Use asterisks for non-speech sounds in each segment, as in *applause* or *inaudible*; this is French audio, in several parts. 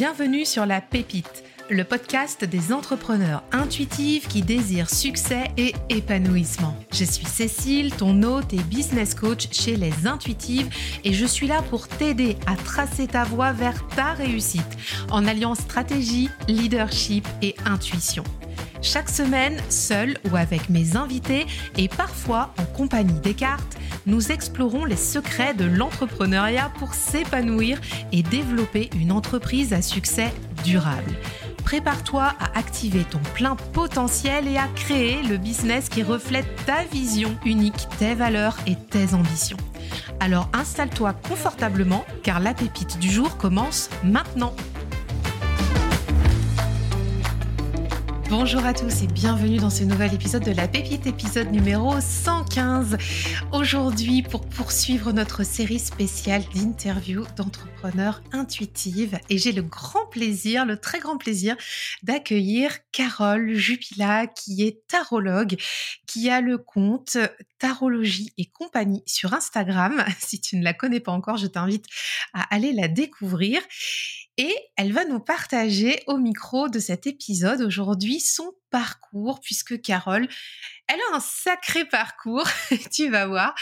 Bienvenue sur La Pépite, le podcast des entrepreneurs intuitifs qui désirent succès et épanouissement. Je suis Cécile, ton hôte et business coach chez Les Intuitives et je suis là pour t'aider à tracer ta voie vers ta réussite en alliant stratégie, leadership et intuition. Chaque semaine, seul ou avec mes invités et parfois en compagnie des cartes, nous explorons les secrets de l'entrepreneuriat pour s'épanouir et développer une entreprise à succès durable. Prépare-toi à activer ton plein potentiel et à créer le business qui reflète ta vision unique, tes valeurs et tes ambitions. Alors installe-toi confortablement car la pépite du jour commence maintenant. Bonjour à tous et bienvenue dans ce nouvel épisode de La Pépite, épisode numéro 115. Aujourd'hui, pour poursuivre notre série spéciale d'interviews d'entrepreneurs intuitives, et j'ai le grand plaisir, le très grand plaisir d'accueillir Carole Jupila, qui est tarologue, qui a le compte Tarologie et compagnie sur Instagram. *laughs* Si tu ne la connais pas encore, je t'invite à aller la découvrir. Et elle va nous partager au micro de cet épisode aujourd'hui son parcours, puisque Carole, elle a un sacré parcours, *laughs* tu vas voir.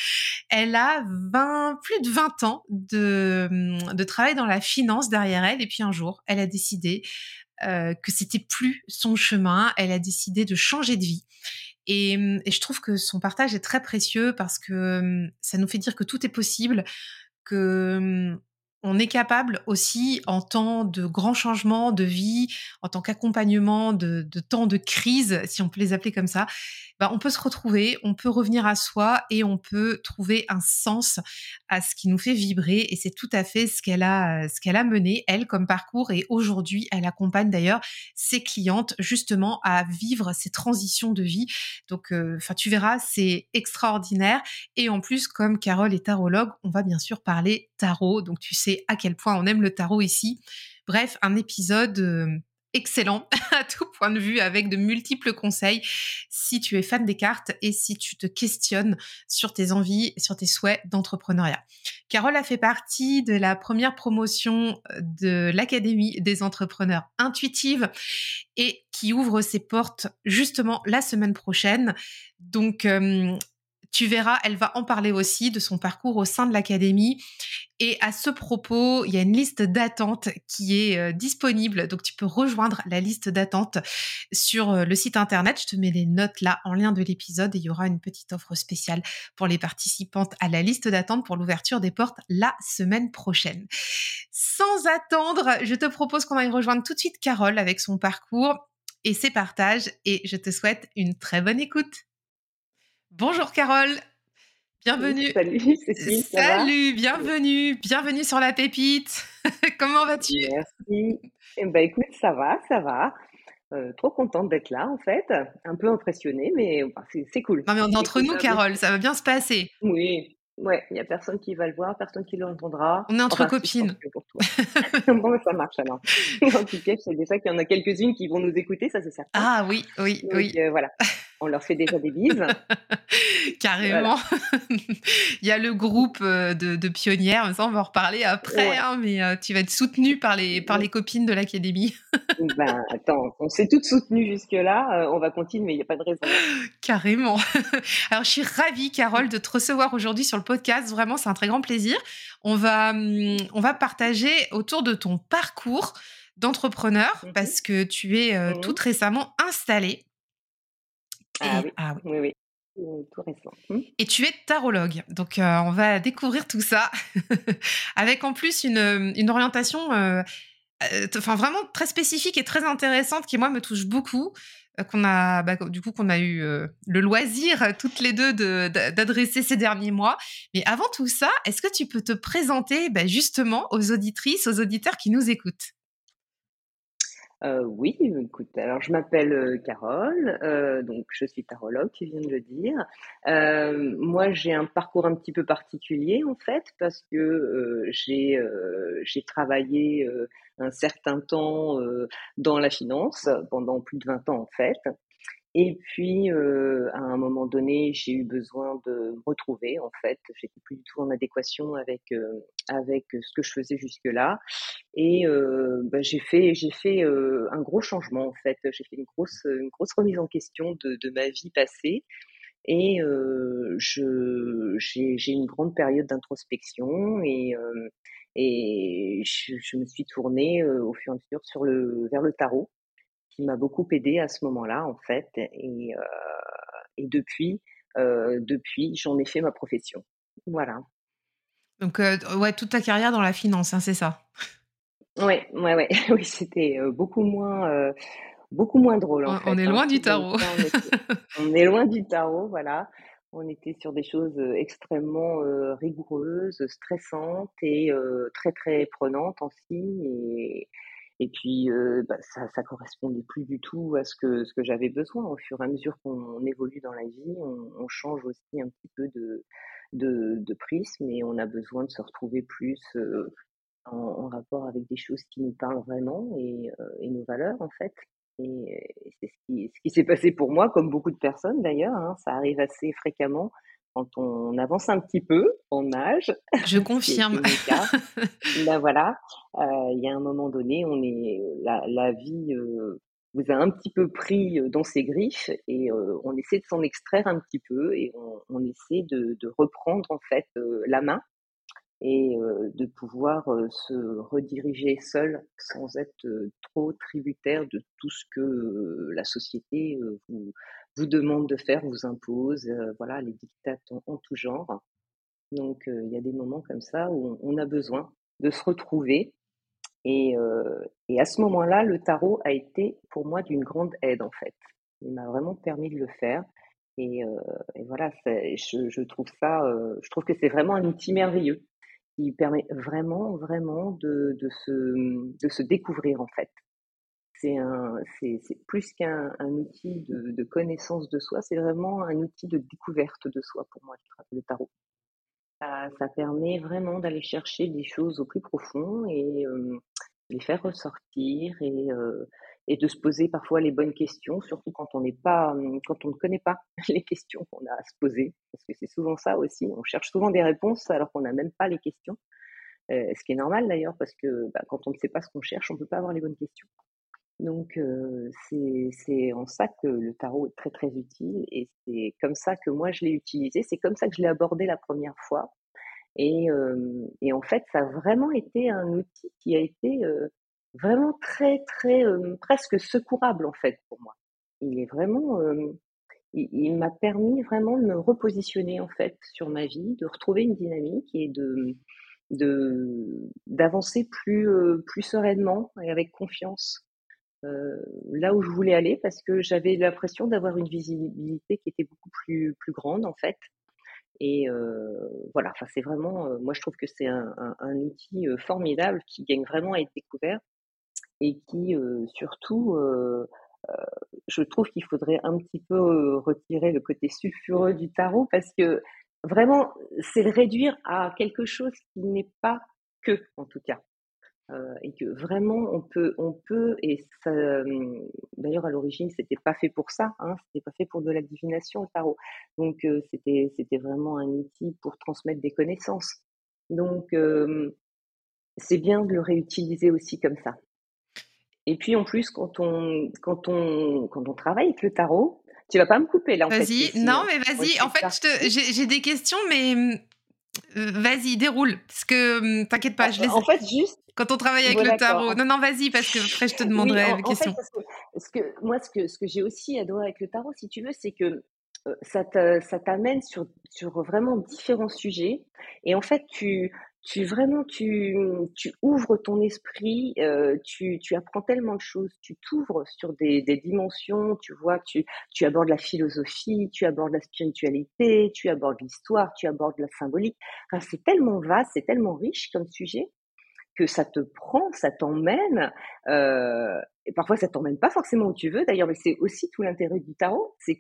Elle a 20, plus de 20 ans de, de travail dans la finance derrière elle, et puis un jour, elle a décidé euh, que c'était plus son chemin, elle a décidé de changer de vie. Et, et, je trouve que son partage est très précieux parce que ça nous fait dire que tout est possible, que on est capable aussi, en temps de grands changements de vie, en tant qu'accompagnement de, temps de crise, si on peut les appeler comme ça, bah, on peut se retrouver, on peut revenir à soi et on peut trouver un sens à ce qui nous fait vibrer. Et c'est tout à fait ce qu'elle a, ce qu'elle a mené, elle, comme parcours. Et aujourd'hui, elle accompagne d'ailleurs ses clientes justement à vivre ces transitions de vie. Donc, euh, enfin, tu verras, c'est extraordinaire. Et en plus, comme Carole est tarologue, on va bien sûr parler tarot. Donc, tu sais à quel point on aime le tarot ici. Bref, un épisode euh, excellent *laughs* à tout point de vue avec de multiples conseils si tu es fan des cartes et si tu te questionnes sur tes envies, sur tes souhaits d'entrepreneuriat. Carole a fait partie de la première promotion de l'Académie des entrepreneurs intuitives et qui ouvre ses portes justement la semaine prochaine. Donc, euh, tu verras, elle va en parler aussi de son parcours au sein de l'académie. Et à ce propos, il y a une liste d'attente qui est euh, disponible. Donc, tu peux rejoindre la liste d'attente sur euh, le site internet. Je te mets les notes là en lien de l'épisode et il y aura une petite offre spéciale pour les participantes à la liste d'attente pour l'ouverture des portes la semaine prochaine. Sans attendre, je te propose qu'on aille rejoindre tout de suite Carole avec son parcours et ses partages et je te souhaite une très bonne écoute. Bonjour Carole. Bienvenue. salut *laughs* Cécile. Salut, bienvenue. Bienvenue sur la pépite. *laughs* Comment vas-tu? Merci. Eh ben, écoute, ça va, ça va. Euh, trop contente d'être là en fait. Un peu impressionnée, mais c'est cool. Non mais on est entre nous, Carole, ça va bien se passer. Oui, Ouais, il n'y a personne qui va le voir, personne qui l'entendra. On est entre copines. Pour toi. *laughs* bon, ça marche alors. en tout cas, je sais déjà qu'il y en a quelques-unes qui vont nous écouter, ça c'est certain. Ah oui, oui, oui. Euh, voilà on leur fait déjà des bises. *laughs* Carrément. *laughs* Il y a le groupe euh, de, pionnières, ça on va en reparler après, hein, mais euh, tu vas être soutenue par les, par les copines de l'académie. *laughs* ben attends, on s'est toutes soutenues jusque-là, euh, on va continuer, il n'y a pas de raison. Carrément. Alors je suis ravie, Carole, de te recevoir aujourd'hui sur le podcast. Vraiment, c'est un très grand plaisir. On va, hum, on va partager autour de ton parcours d'entrepreneur mhm. parce que tu es mhm. toute récemment installée ah, oui. ah oui. oui, Tout récent. Mmh. Et tu es tarologue. Donc, euh, on va découvrir tout ça *laughs* avec en plus une, une orientation euh, euh, enfin vraiment très spécifique et très intéressante qui, moi, me touche beaucoup. qu'on a, bah, du coup, qu'on a eu le loisir toutes les deux d'adresser ces derniers mois. Mais avant tout ça, est-ce que tu peux te présenter bah, justement aux auditrices, aux auditeurs qui nous écoutent? Euh, oui, écoute, alors je m'appelle euh, Carole, euh, donc je suis tarologue, tu viens de le dire. Moi, j'ai un parcours un petit peu particulier en fait, parce que j'ai j'ai travaillé un certain temps dans la finance, pendant plus de 20 ans en fait. Et puis, à un moment donné, j'ai eu besoin de me retrouver. En fait, j'étais plus du tout en adéquation avec avec ce que je faisais jusque-là. Et bah, j'ai fait, j'ai fait un gros changement en fait. J'ai fait une grosse, une grosse remise en question de, ma vie passée. Et je, j'ai, une grande période d'introspection et, et je, me suis tournée au fur et à mesure sur le, vers le tarot, qui m'a beaucoup aidé à ce moment-là en fait. Et, et depuis, depuis, j'en ai fait ma profession. Voilà. Donc, ouais, toute ta carrière dans la finance, hein, c'est ça? Ouais, ouais, ouais. *laughs* Oui, c'était beaucoup moins, beaucoup moins drôle en on, fait. On est hein. loin du tarot. *laughs* on, est loin du tarot, voilà. On était sur des choses extrêmement rigoureuses, stressantes et très très prenantes aussi. Et, et puis bah, ça, ça correspondait plus du tout à ce que ce que j'avais besoin. Au fur et à mesure qu'on évolue dans la vie, on, on, change aussi un petit peu de de, de prisme et on a besoin de se retrouver plus en, rapport avec des choses qui nous parlent vraiment et, euh, et nos valeurs en fait. Et, c'est ce qui, ce qui s'est passé pour moi, comme beaucoup de personnes d'ailleurs. Hein, ça arrive assez fréquemment quand on avance un petit peu en âge. Je *laughs* confirme. *laughs* ben voilà, euh, il y a un moment donné, on est la, la vie euh, vous a un petit peu pris dans ses griffes et euh, on essaie de s'en extraire un petit peu et on, on essaie de, de, reprendre en fait la main et de pouvoir se rediriger seul sans être trop tributaire de tout ce que la société vous, vous demande de faire, vous impose, voilà, les dictats en, tout genre. Donc il y a des moments comme ça où on, a besoin de se retrouver. Et, et à ce moment-là, le tarot a été pour moi d'une grande aide en fait. Il m'a vraiment permis de le faire. Et, et voilà, je, je, trouve ça, je trouve que c'est vraiment un outil merveilleux permet vraiment, vraiment de, se, de se découvrir en fait. C'est un, c'est, plus qu'un un outil de, connaissance de soi, c'est vraiment un outil de découverte de soi pour moi, le tarot. Ça, ça permet vraiment d'aller chercher des choses au plus profond et euh, les faire ressortir et, euh, et de se poser parfois les bonnes questions, surtout quand on n'est pas, quand on ne connaît pas *laughs* les questions qu'on a à se poser, parce que c'est souvent ça aussi. On cherche souvent des réponses alors qu'on n'a même pas les questions, euh, ce qui est normal d'ailleurs, parce que bah, quand on ne sait pas ce qu'on cherche, on ne peut pas avoir les bonnes questions. Donc euh, c'est en ça que le tarot est très très utile et c'est comme ça que moi je l'ai utilisé, c'est comme ça que je l'ai abordé la première fois. Et, euh, et, en fait, ça a vraiment été un outil qui a été euh, vraiment très, très, euh, presque secourable en fait pour moi. Il est vraiment, euh, il, m'a permis vraiment de me repositionner en fait sur ma vie, de retrouver une dynamique et de de d'avancer plus euh, plus sereinement et avec confiance là où je voulais aller parce que j'avais l'impression d'avoir une visibilité qui était beaucoup plus plus grande en fait et voilà enfin c'est vraiment moi je trouve que c'est un, outil formidable qui gagne vraiment à être découvert et qui surtout, je trouve qu'il faudrait un petit peu retirer le côté sulfureux du tarot parce que vraiment, c'est le réduire à quelque chose qui n'est pas que, en tout cas. Euh, et que vraiment on peut, on peut, et ça, d'ailleurs à l'origine c'était pas fait pour ça, hein, c'était pas fait pour de la divination le tarot, donc euh, c'était, c'était vraiment un outil pour transmettre des connaissances. Donc c'est bien de le réutiliser aussi comme ça. Et puis en plus, quand on, quand on, quand on travaille avec le tarot, tu vas pas me couper là. Vas-y, non, mais vas-y. En fait, j'ai des questions, mais euh, vas-y, déroule. Parce que hum, t'inquiète pas, je laisse. En fait, juste. Quand on travaille avec le tarot. Non, non, vas-y, parce que après, je te *laughs* demanderai des questions. parce que, moi, ce que, ce que j'ai aussi adoré avec le tarot, si tu veux, c'est que euh, ça t'amène sur, sur vraiment différents sujets. Et en fait, tu, tu vraiment tu, tu ouvres ton esprit, euh, tu, tu apprends tellement de choses, tu t'ouvres sur des, des dimensions, tu vois, tu, tu abordes la philosophie, tu abordes la spiritualité, tu abordes l'histoire, tu abordes la symbolique. Enfin, c'est tellement vaste, c'est tellement riche comme sujet que ça te prend, ça t'emmène. Euh, et parfois, ça t'emmène pas forcément où tu veux. D'ailleurs, mais c'est aussi tout l'intérêt du tarot, c'est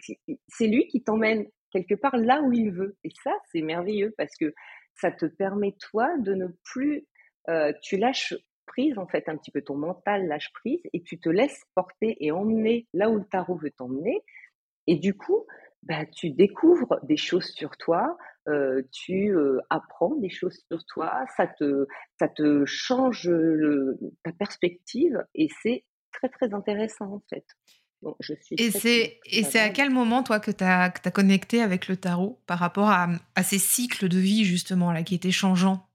c'est lui qui t'emmène quelque part là où il veut. Et ça, c'est merveilleux parce que ça te permet toi de ne plus, euh, tu lâches prise en fait un petit peu ton mental lâche prise et tu te laisses porter et emmener là où le tarot veut t'emmener et du coup bah, tu découvres des choses sur toi tu apprends des choses sur toi, ça te, ça te change ta perspective et c'est très très intéressant en fait. Je suis et c'est et c'est à quel moment toi que tu as, connecté avec le tarot par rapport à, à, ces cycles de vie justement là qui étaient changeants?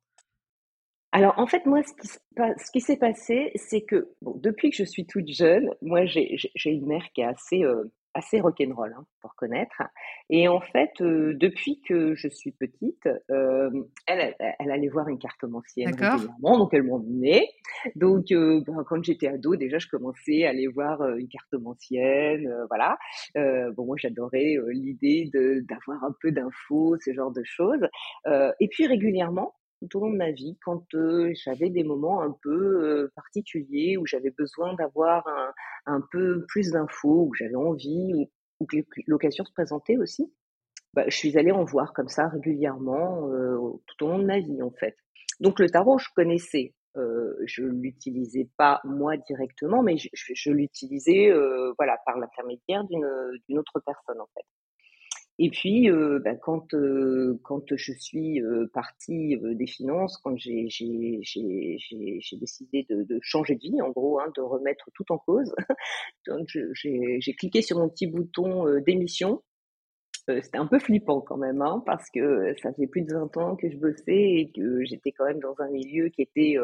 Alors en fait, moi, ce qui, s'est passé, c'est que bon, depuis que je suis toute jeune, moi, j'ai une mère qui est assez, euh, assez rock'n'roll, hein, pour connaître. Et en fait, euh, depuis que je suis petite, euh, elle, elle, allait voir une cartomancienne régulièrement, donc elle m'emmenait. Donc, bah, quand j'étais ado, déjà, je commençais à aller voir une cartomancienne, voilà. bon, moi, j'adorais l'idée d'avoir un peu d'infos, ce genre de choses. et puis régulièrement, tout au long de ma vie quand j'avais des moments un peu particuliers où j'avais besoin d'avoir un, un, peu plus d'infos, où j'avais envie, ou, l'occasion se présentait aussi. Bah, je suis allée en voir comme ça régulièrement tout au long de ma vie en fait. Donc le tarot, je connaissais. Euh, je l'utilisais pas moi directement, mais je, je, l'utilisais voilà par l'intermédiaire d'une autre personne en fait. Et puis, euh, bah, quand, euh, quand je suis euh, partie des finances, quand j'ai décidé de, de, changer de vie, en gros, hein, de remettre tout en cause, *laughs* j'ai cliqué sur mon petit bouton démission. C'était un peu flippant quand même, hein, parce que ça faisait plus de 20 ans que je bossais et que j'étais quand même dans un milieu qui était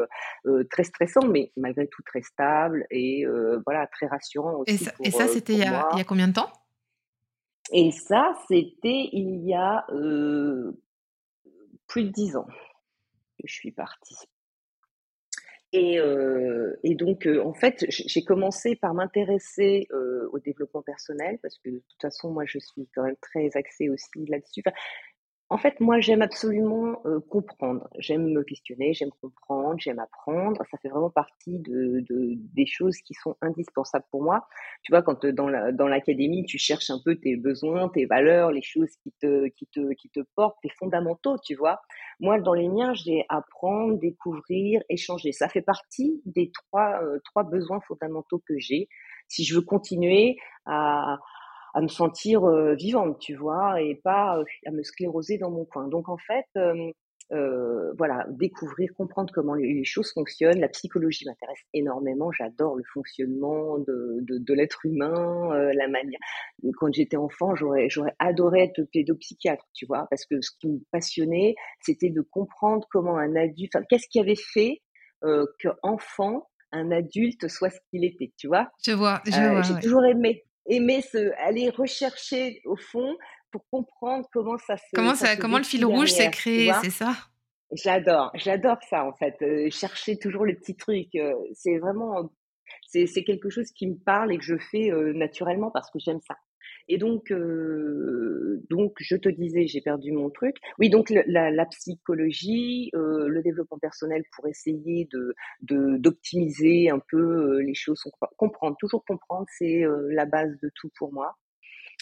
très stressant, mais malgré tout très stable et voilà très rassurant aussi. Et ça, et ça c'était il, y a combien de temps? Et ça, c'était il y a euh, plus de dix ans que je suis partie. Et, euh, donc, euh, en fait, j'ai commencé par m'intéresser au développement personnel parce que de toute façon, moi, je suis quand même très axée aussi là-dessus. En fait, moi, j'aime absolument euh, comprendre. J'aime me questionner, j'aime comprendre, j'aime apprendre. Ça fait vraiment partie de, de, des choses qui sont indispensables pour moi. Tu vois, quand euh, dans la, dans l'académie, tu cherches un peu tes besoins, tes valeurs, les choses qui te, qui te, qui te portent, tes fondamentaux, tu vois. Moi, dans les miens, j'ai apprendre, découvrir, échanger. Ça fait partie des trois, euh, trois besoins fondamentaux que j'ai. Si je veux continuer à, à me sentir vivante, tu vois, et pas à me scléroser dans mon coin. Donc en fait, euh, voilà, découvrir, comprendre comment les, choses fonctionnent. La psychologie m'intéresse énormément. J'adore le fonctionnement de, de, de l'être humain, la manière. Quand j'étais enfant, j'aurais j'aurais adoré être pédopsychiatre, tu vois, parce que ce qui me passionnait, c'était de comprendre comment un adulte, enfin, qu'est-ce qui avait fait que enfant un adulte soit ce qu'il était, tu vois? Je vois, je vois. J'ai toujours aimé aimer se, aller rechercher au fond pour comprendre comment ça se. Comment, ça, comment le fil rouge s'est créé, c'est ça? J'adore, j'adore ça en fait. Euh, chercher toujours le petit truc. Euh, c'est vraiment, c'est quelque chose qui me parle et que je fais euh, naturellement parce que j'aime ça. Et donc, euh, donc, je te disais, j'ai perdu mon truc. Oui, donc la, la, psychologie, euh, le développement personnel pour essayer de d'optimiser un peu euh, les choses, comprendre, toujours comprendre, c'est euh, la base de tout pour moi.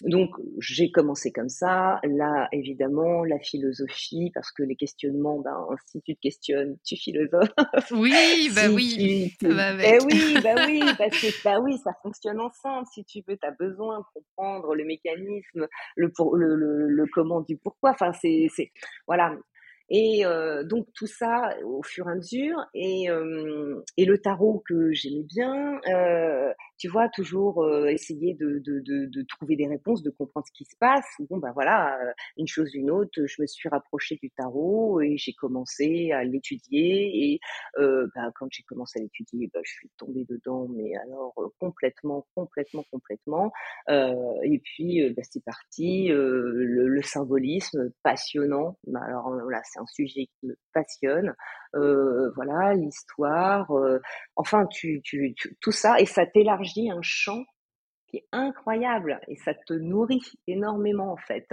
Donc j'ai commencé comme ça. Là, évidemment, la philosophie, parce que les questionnements, ben, si tu te questionnes, tu philosophes. Oui, *laughs* bah oui, avec. Eh oui, bah oui, parce que bah oui, ça fonctionne ensemble. Si tu veux, tu as besoin de comprendre le mécanisme, le, pour, le, le, le comment du pourquoi. Enfin, c'est, c'est, voilà. Et euh, donc tout ça au fur et à mesure. Et, euh, et le tarot que j'aimais bien, euh, tu vois, toujours euh, essayer de, de, de, de, trouver des réponses, de comprendre ce qui se passe. Bon, ben voilà, une chose une autre, je me suis rapprochée du tarot et j'ai commencé à l'étudier. Et euh, ben, quand j'ai commencé à l'étudier, ben, je suis tombée dedans, mais alors complètement, complètement, complètement. et puis, ben, c'est parti. Le, le, symbolisme passionnant. Ben, alors voilà, c'est un sujet qui me passionne. voilà, l'histoire. enfin, tu, tu, tu, tout ça et ça t'élargit un champ qui est incroyable et ça te nourrit énormément en fait.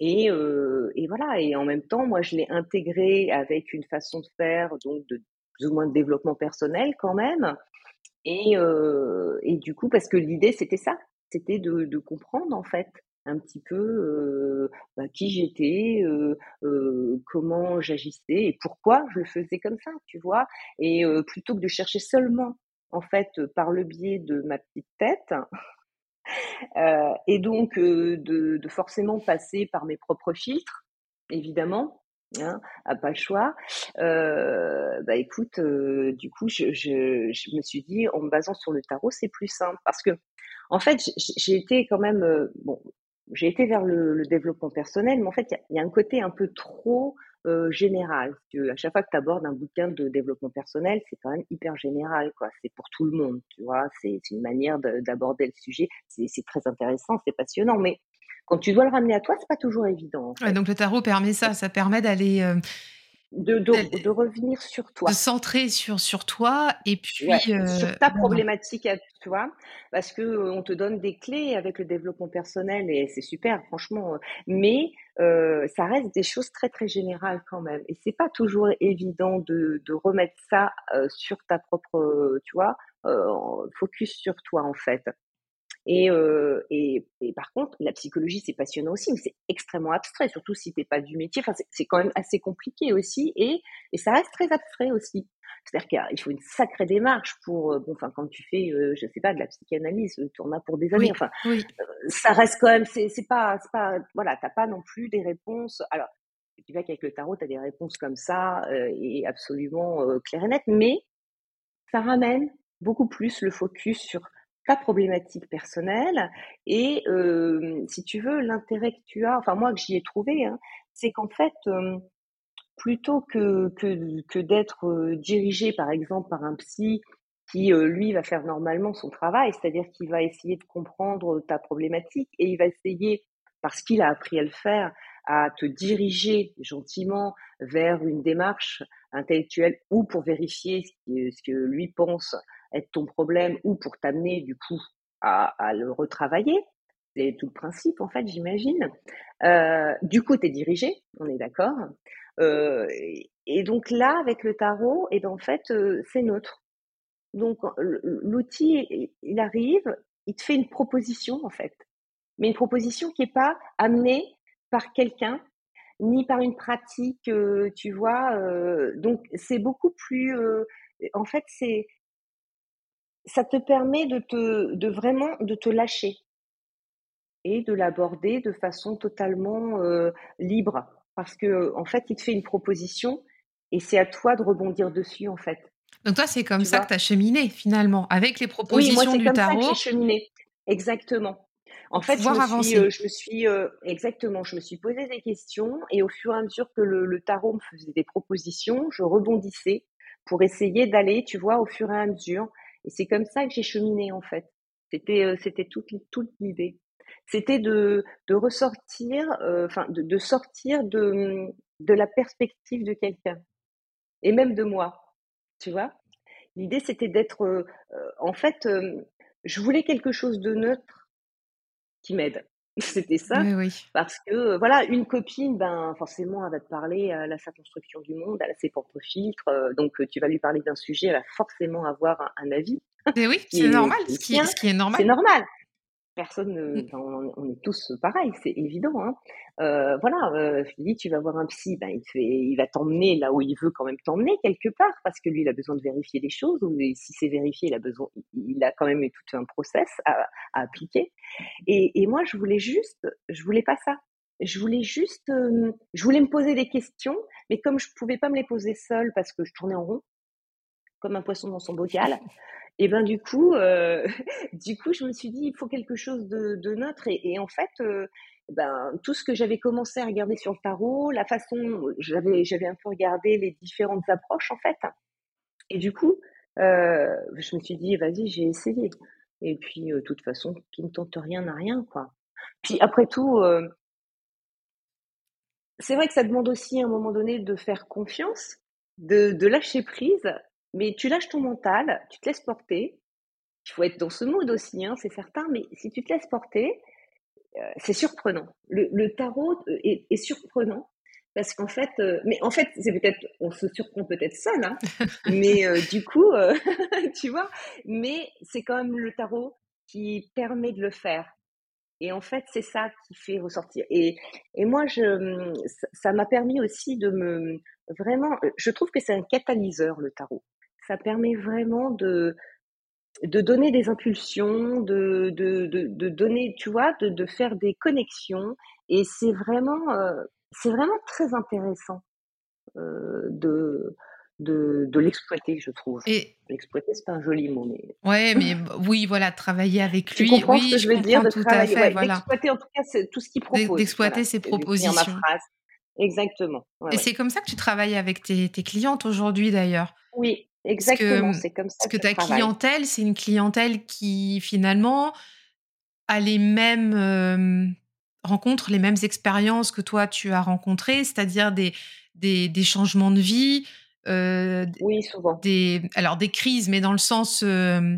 Et, euh, et voilà, et en même temps, moi je l'ai intégré avec une façon de faire, donc de plus ou moins de développement personnel quand même. Et, euh, et du coup, parce que l'idée c'était ça, c'était de, comprendre en fait un petit peu euh, bah, qui j'étais, comment j'agissais et pourquoi je le faisais comme ça, tu vois. Et plutôt que de chercher seulement en fait, par le biais de ma petite tête. Euh, et donc, euh, de, forcément passer par mes propres filtres. évidemment. Hein, a pas le choix. Euh, bah écoute, euh, du coup, je, je, je, me suis dit, en me basant sur le tarot, c'est plus simple parce que, en fait, j'ai été quand même, euh, bon, j'ai été vers le, le, développement personnel, mais en fait, il y, y, a un côté un peu trop euh, général. Que à chaque fois que tu abordes un bouquin de développement personnel, c'est quand même hyper général, quoi. C'est pour tout le monde, tu vois. C'est une manière d'aborder le sujet. C'est très intéressant, c'est passionnant, mais quand tu dois le ramener à toi, c'est pas toujours évident. donc le tarot permet ça, ça permet d'aller euh, de, de, de, revenir sur toi. De centrer sur, sur toi et puis. Euh, sur ta problématique à toi. Parce que euh, on te donne des clés avec le développement personnel et c'est super, franchement. Mais euh, ça reste des choses très, très générales quand même. Et c'est pas toujours évident de, de remettre ça euh, sur ta propre, tu vois, focus sur toi en fait. Et, euh, et, et, par contre, la psychologie, c'est passionnant aussi, mais c'est extrêmement abstrait, surtout si t'es pas du métier. Enfin, c'est quand même assez compliqué aussi, et, et ça reste très abstrait aussi. C'est-à-dire qu'il faut une sacrée démarche pour, euh, bon, enfin, quand tu fais, euh, je sais pas, de la psychanalyse, tu en as pour des années. enfin, oui. Euh, ça reste quand même, c'est pas, c'est pas, voilà, t'as pas non plus des réponses. Alors, tu vois qu'avec le tarot, tu as des réponses comme ça euh, et absolument euh, claires et nettes, mais ça ramène beaucoup plus le focus sur problématique personnelle et si tu veux l'intérêt que tu as enfin moi que j'y ai trouvé hein, c'est qu'en fait plutôt que que, que d'être dirigé par exemple par un psy qui lui va faire normalement son travail c'est-à-dire qu'il va essayer de comprendre ta problématique et il va essayer parce qu'il a appris à le faire à te diriger gentiment vers une démarche intellectuelle ou pour vérifier ce, que lui pense être ton problème ou pour t'amener du coup à, le retravailler. C'est tout le principe en fait, j'imagine. Euh, du coup, tu es dirigé, on est d'accord. Euh, et donc là, avec le tarot, et eh ben en fait, euh, c'est neutre. Donc l'outil, il arrive, il te fait une proposition en fait, mais une proposition qui est pas amenée par quelqu'un ni par une pratique, euh, tu vois. Euh, donc c'est beaucoup plus, euh, en fait, c'est ça te permet de te, de vraiment de te lâcher et de l'aborder de façon totalement libre. Parce que, en fait, il te fait une proposition et c'est à toi de rebondir dessus, en fait. Donc, toi, c'est comme tu ça que tu as cheminé, finalement, avec les propositions oui, moi, du comme tarot. Ça que cheminé. Exactement. En fait, je me, suis, euh, je me suis euh, exactement, je me suis posé des questions et au fur et à mesure que le, le tarot me faisait des propositions, je rebondissais pour essayer d'aller, tu vois, au fur et à mesure et c'est comme ça que j'ai cheminé en fait. C'était euh, c'était toute toute l'idée. C'était de de ressortir, euh, enfin de, de, sortir de de la perspective de quelqu'un et même de moi. Tu vois. L'idée c'était d'être, euh, en fait, je voulais quelque chose de neutre qui m'aide. *laughs* C'était ça. Oui, oui. Parce que, voilà, une copine, ben, forcément, elle va te parler, elle a sa construction du monde, elle a ses propres filtres. donc, tu vas lui parler d'un sujet, elle va forcément avoir un, un avis. Mais oui, *laughs* c'est normal, ce qui, ce qui, est normal. C'est normal. Personne, ne, mmh. on, est tous pareils, c'est évident. Hein. Euh, voilà, euh, je dis, tu vas voir un psy, ben, il, fait, il va t'emmener là où il veut quand même t'emmener quelque part, parce que lui, il a besoin de vérifier des choses, ou si c'est vérifié, il a besoin, il a quand même eu tout un process à, à appliquer. Et, et, moi, je voulais juste, je voulais pas ça. Je voulais juste, euh, je voulais me poser des questions, mais comme je pouvais pas me les poser seule parce que je tournais en rond, comme un poisson dans son bocal, et ben du coup, euh, *laughs* du coup, je me suis dit, il faut quelque chose de, de neutre. Et, et en fait, euh, ben tout ce que j'avais commencé à regarder sur le tarot, la façon, j'avais j'avais un peu regardé les différentes approches en fait. Et du coup, euh, je me suis dit, vas-y, j'ai essayé. Et puis, euh, de toute façon, qui ne tente rien n'a rien, quoi. Puis après tout, euh, c'est vrai que ça demande aussi à un moment donné de faire confiance, de, de lâcher prise mais tu lâches ton mental, tu te laisses porter. Il faut être dans ce mood aussi, hein, c'est certain, mais si tu te laisses porter, euh, c'est surprenant. Le, le tarot euh, est, est, surprenant parce qu'en fait, euh, mais en fait, c'est peut-être, on se surprend peut-être seul, hein, *laughs* mais euh, du coup, *laughs* tu vois, mais c'est quand même le tarot qui permet de le faire. Et en fait, c'est ça qui fait ressortir. Et, et moi, je, ça m'a permis aussi de me vraiment, je trouve que c'est un catalyseur le tarot ça permet vraiment de, de donner des impulsions, de, de, de, de donner, tu vois, de, de faire des connexions. Et c'est vraiment, euh, c'est vraiment très intéressant de, de, de l'exploiter, je trouve. Et l'exploiter, c'est un joli mot, mais. Ouais, mais *laughs* oui, voilà, travailler avec lui. Tu comprends oui, ce que je veux dire de tout travailler, à fait, ouais, voilà. D'exploiter en tout cas tout ce qu'il propose. D'exploiter voilà, ses propositions. ma phrase. Exactement. Ouais, Et ouais. c'est comme ça que tu travailles avec tes, tes clientes aujourd'hui d'ailleurs. Oui, exactement. C'est comme ça parce que ta travaille. clientèle, c'est une clientèle qui finalement a les mêmes euh, rencontres, les mêmes expériences que toi tu as rencontrées, c'est-à-dire des, des, des changements de vie, euh, Oui, souvent. des, alors des crises, mais dans le sens, euh,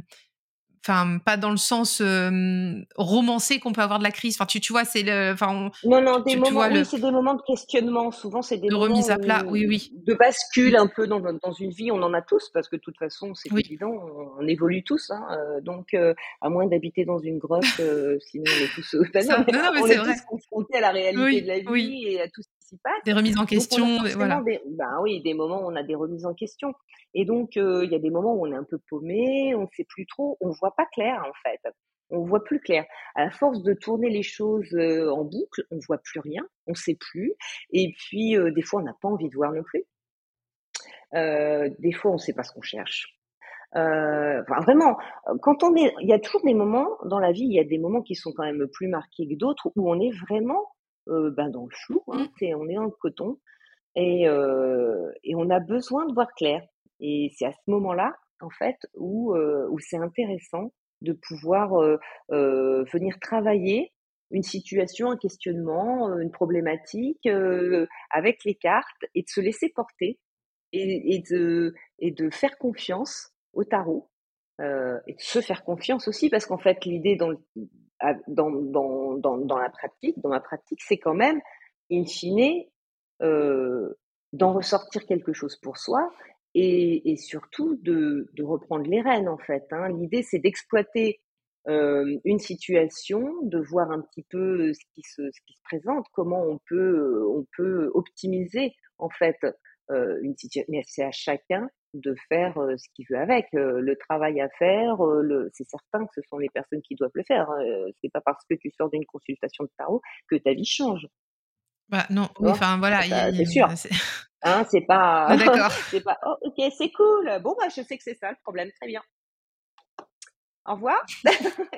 enfin pas dans le sens euh, romancé qu'on peut avoir de la crise. Enfin tu, tu vois, c'est le, enfin on- Non, non, des tu, moments, oui, le c'est des moments de questionnement. Souvent, c'est des de moments remise à plat. Oui, où, oui, de bascule un peu dans, dans une vie. On en a tous, parce que de toute façon, c'est oui. évident, on, on évolue tous. Hein, euh, donc, euh, à moins d'habiter dans une grotte, euh, sinon on est tous, *laughs* ben non, Ça, mais non, non, mais on est vrai. tous confrontés à la réalité Oui, de la vie et à tout ce qui s'y passe. Des remises en question, voilà. des, ben oui, des moments où on a des remises en question. Et donc, euh, il y a des moments où on est un peu paumé, on ne sait plus trop, on voit pas clair en fait. On voit plus clair. À la force de tourner les choses euh, en boucle, on voit plus rien, on sait plus. Et puis, euh, des fois, on n'a pas envie de voir non plus. Des fois, on sait pas ce qu'on cherche. Euh, enfin, vraiment, quand on est, il y a toujours des moments dans la vie, il y a des moments qui sont quand même plus marqués que d'autres où on est vraiment euh, ben, dans le flou, hein, Mm. c'est- on est dans le coton et, euh, et on a besoin de voir clair. Et c'est à ce moment-là, en fait, où, euh, où c'est intéressant de pouvoir venir travailler une situation, un questionnement, une problématique euh, avec les cartes et de se laisser porter et, et de, et de faire confiance au tarot euh, et de se faire confiance aussi parce qu'en fait l'idée dans, dans, la pratique, dans ma pratique, c'est quand même in fine euh, d'en ressortir quelque chose pour soi et, surtout de, reprendre les rênes en fait. Hein. L'idée c'est d'exploiter euh, une situation, de voir un petit peu ce qui se, ce qui se présente, comment on peut, on peut optimiser en fait euh, une situation. Mais c'est à chacun de faire ce qu'il veut avec. Le travail à faire, le... c'est certain que ce sont les personnes qui doivent le faire. Hein. C'est pas parce que tu sors d'une consultation de tarot que ta vie change. Bah, non, enfin voilà, c'est sûr. c'est- *laughs* Hein, c'est pas, d'accord. *laughs* c'est pas. Oh, ok, c'est cool. Bon, bah, je sais que c'est ça le problème. Très bien. Au revoir. *laughs*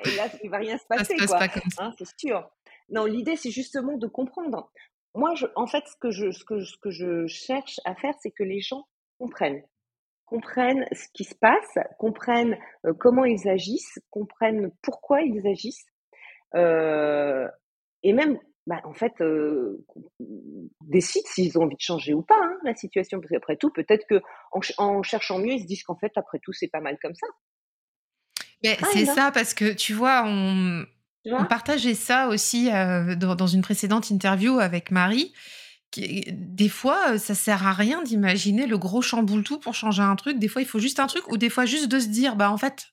Et là, il va rien se Ça se passer, passe quoi. pas comme ça. Hein, c'est sûr. Non, l'idée, c'est justement de comprendre. Moi, je, en fait, ce que je, ce que, ce que je cherche à faire, c'est que les gens comprennent comprennent ce qui se passe, comprennent euh, comment ils agissent, comprennent pourquoi ils agissent, euh, et même, bah, en fait, euh, décident s'ils ont envie de changer ou pas hein, la situation. Parce qu'après tout, peut-être que en, ch- en cherchant mieux, ils se disent qu'en fait, après tout, c'est pas mal comme ça. Ah, c'est Eva, ça parce que tu vois, on, tu on vois partageait ça aussi dans, dans une précédente interview avec Marie. Des fois, euh, ça sert à rien d'imaginer le gros chamboule tout pour changer un truc. Des fois, il faut juste un truc, ou des fois juste de se dire, bah en fait,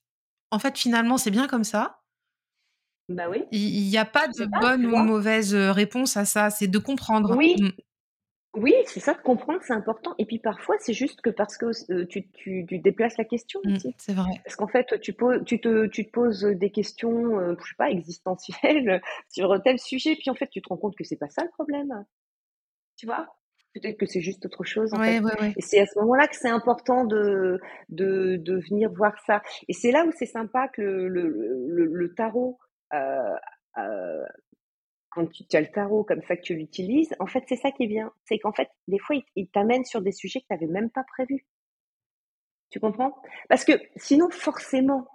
en fait, finalement, c'est bien comme ça. Bah oui, Il n'y a pas de pas, bonne ou mauvaise euh, réponse à ça. C'est de comprendre. Oui, Mm, oui, c'est ça de comprendre, c'est important. Et puis parfois, c'est juste que parce que euh, tu, tu, tu déplaces la question mm, c'est vrai. Parce qu'en fait, tu, poses, tu, te, tu te poses des questions, euh, je sais pas, existentielles *laughs* sur tel sujet, puis en fait, tu te rends compte que c'est pas ça le problème. Tu vois? Peut-être que c'est juste autre chose, en Ouais, fait. ouais, ouais. Et c'est à ce moment-là que c'est important de, de, de venir voir ça. Et c'est là où c'est sympa que le, le, le, le tarot, euh, euh, quand tu, tu as le tarot comme ça que tu l'utilises, en fait, c'est ça qui est bien. C'est qu'en fait, des fois, il, il t'amène sur des sujets que tu n'avais même pas prévus. Tu comprends? Parce que sinon, forcément,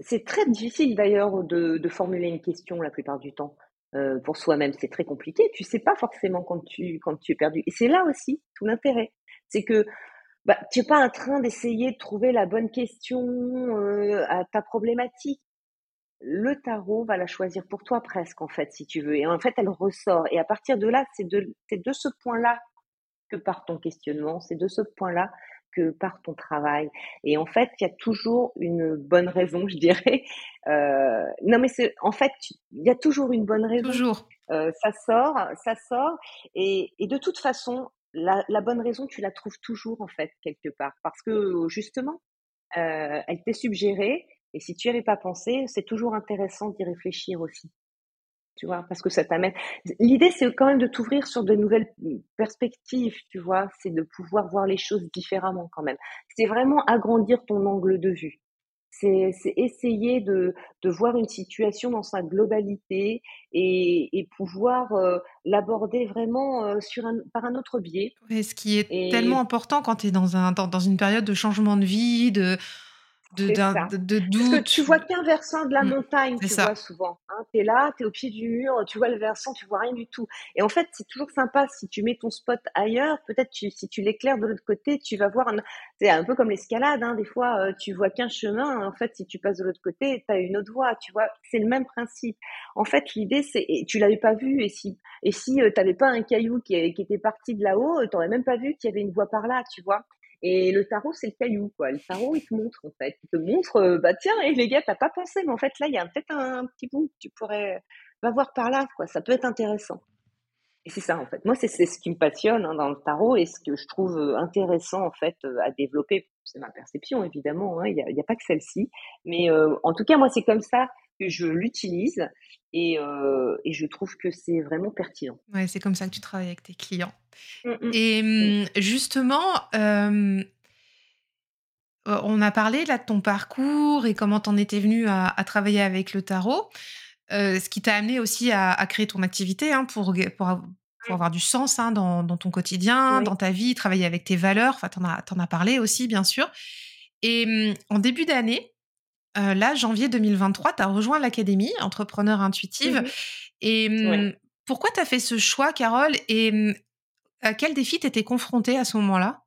c'est très difficile d'ailleurs de, de formuler une question la plupart du temps euh, pour soi-même. C'est très compliqué. Tu sais pas forcément quand tu, quand tu es perdu. Et c'est là aussi tout l'intérêt. C'est que bah, tu n'es pas en train d'essayer de trouver la bonne question euh, à ta problématique. Le tarot va la choisir pour toi presque en fait, si tu veux. Et en fait, elle ressort. Et à partir de là, c'est de, c'est de ce point-là que part ton questionnement. C'est de ce point-là que part ton travail. Et en fait, il y a toujours une bonne raison, je dirais. *laughs* Euh, non, mais c'est en fait, il y a toujours une bonne raison. Toujours. Euh, ça sort, ça sort. Et, et de toute façon, la, la bonne raison, tu la trouves toujours en fait quelque part, parce que justement, euh, elle t'est suggérée. Et si tu n'y avais pas pensé, c'est toujours intéressant d'y réfléchir aussi. Tu vois, parce que ça t'amène. L'idée, c'est quand même de t'ouvrir sur de nouvelles perspectives, tu vois, c'est de pouvoir voir les choses différemment quand même. C'est vraiment agrandir ton angle de vue. C'est essayer de, de, voir une situation dans sa globalité et, et pouvoir euh, l'aborder vraiment euh, sur un, par un autre biais. Et ce qui est tellement important quand tu es dans, un, dans, dans, une période de changement de vie, de, de, de, de, doute. Parce que tu vois qu'un versant de la mmh, montagne, tu vois souvent. Hein, tu es là, tu es au pied du mur, tu vois le versant, tu vois rien du tout. Et en fait, c'est toujours sympa si tu mets ton spot ailleurs. Peut-être si tu l'éclaires de l'autre côté, tu vas voir. C'est un peu comme l'escalade. Hein, des fois, euh, tu vois qu'un chemin. En fait, si tu passes de l'autre côté, tu as une autre voie. Tu vois, c'est le même principe. En fait, l'idée, c'est. Tu l'avais pas vu. Et si, et si euh, tu n'avais pas un caillou qui, qui était parti de là-haut, tu n'aurais même pas vu qu'il y avait une voie par là. Tu vois. Et le tarot, c'est le caillou, quoi. Le tarot, il te montre, en fait. Il te montre, euh, bah tiens, et les gars, t'as pas pensé, mais en fait, là, il y a peut-être un, petit bout que tu pourrais, va voir par là, quoi. Ça peut être intéressant. Et c'est ça, en fait. Moi, c'est ce qui me passionne hein, dans le tarot et ce que je trouve euh, intéressant, en fait, euh, à développer. C'est ma perception, évidemment. Hein. Il n'y a, pas que celle-ci. Mais en tout cas, moi, c'est comme ça je l'utilise et, euh, et, je trouve que c'est vraiment pertinent. Ouais, c'est comme ça que tu travailles avec tes clients. Mmh, mmh. Et mmh, justement, euh, on a parlé là de ton parcours et comment tu en étais venu à, à, travailler avec le tarot, euh, ce qui t'a amené aussi à, à, créer ton activité hein, pour, pour, pour, avoir du sens hein, dans, dans, ton quotidien, oui. dans ta vie, travailler avec tes valeurs. Enfin, tu en, en, as parlé aussi, bien sûr. Et en début d'année, euh, là, janvier 2023, tu as rejoint l'Académie Entrepreneur Intuitive. Mmh et ouais. pourquoi tu as fait ce choix, Carole? Et à quel défi tu étais confrontée à ce moment-là?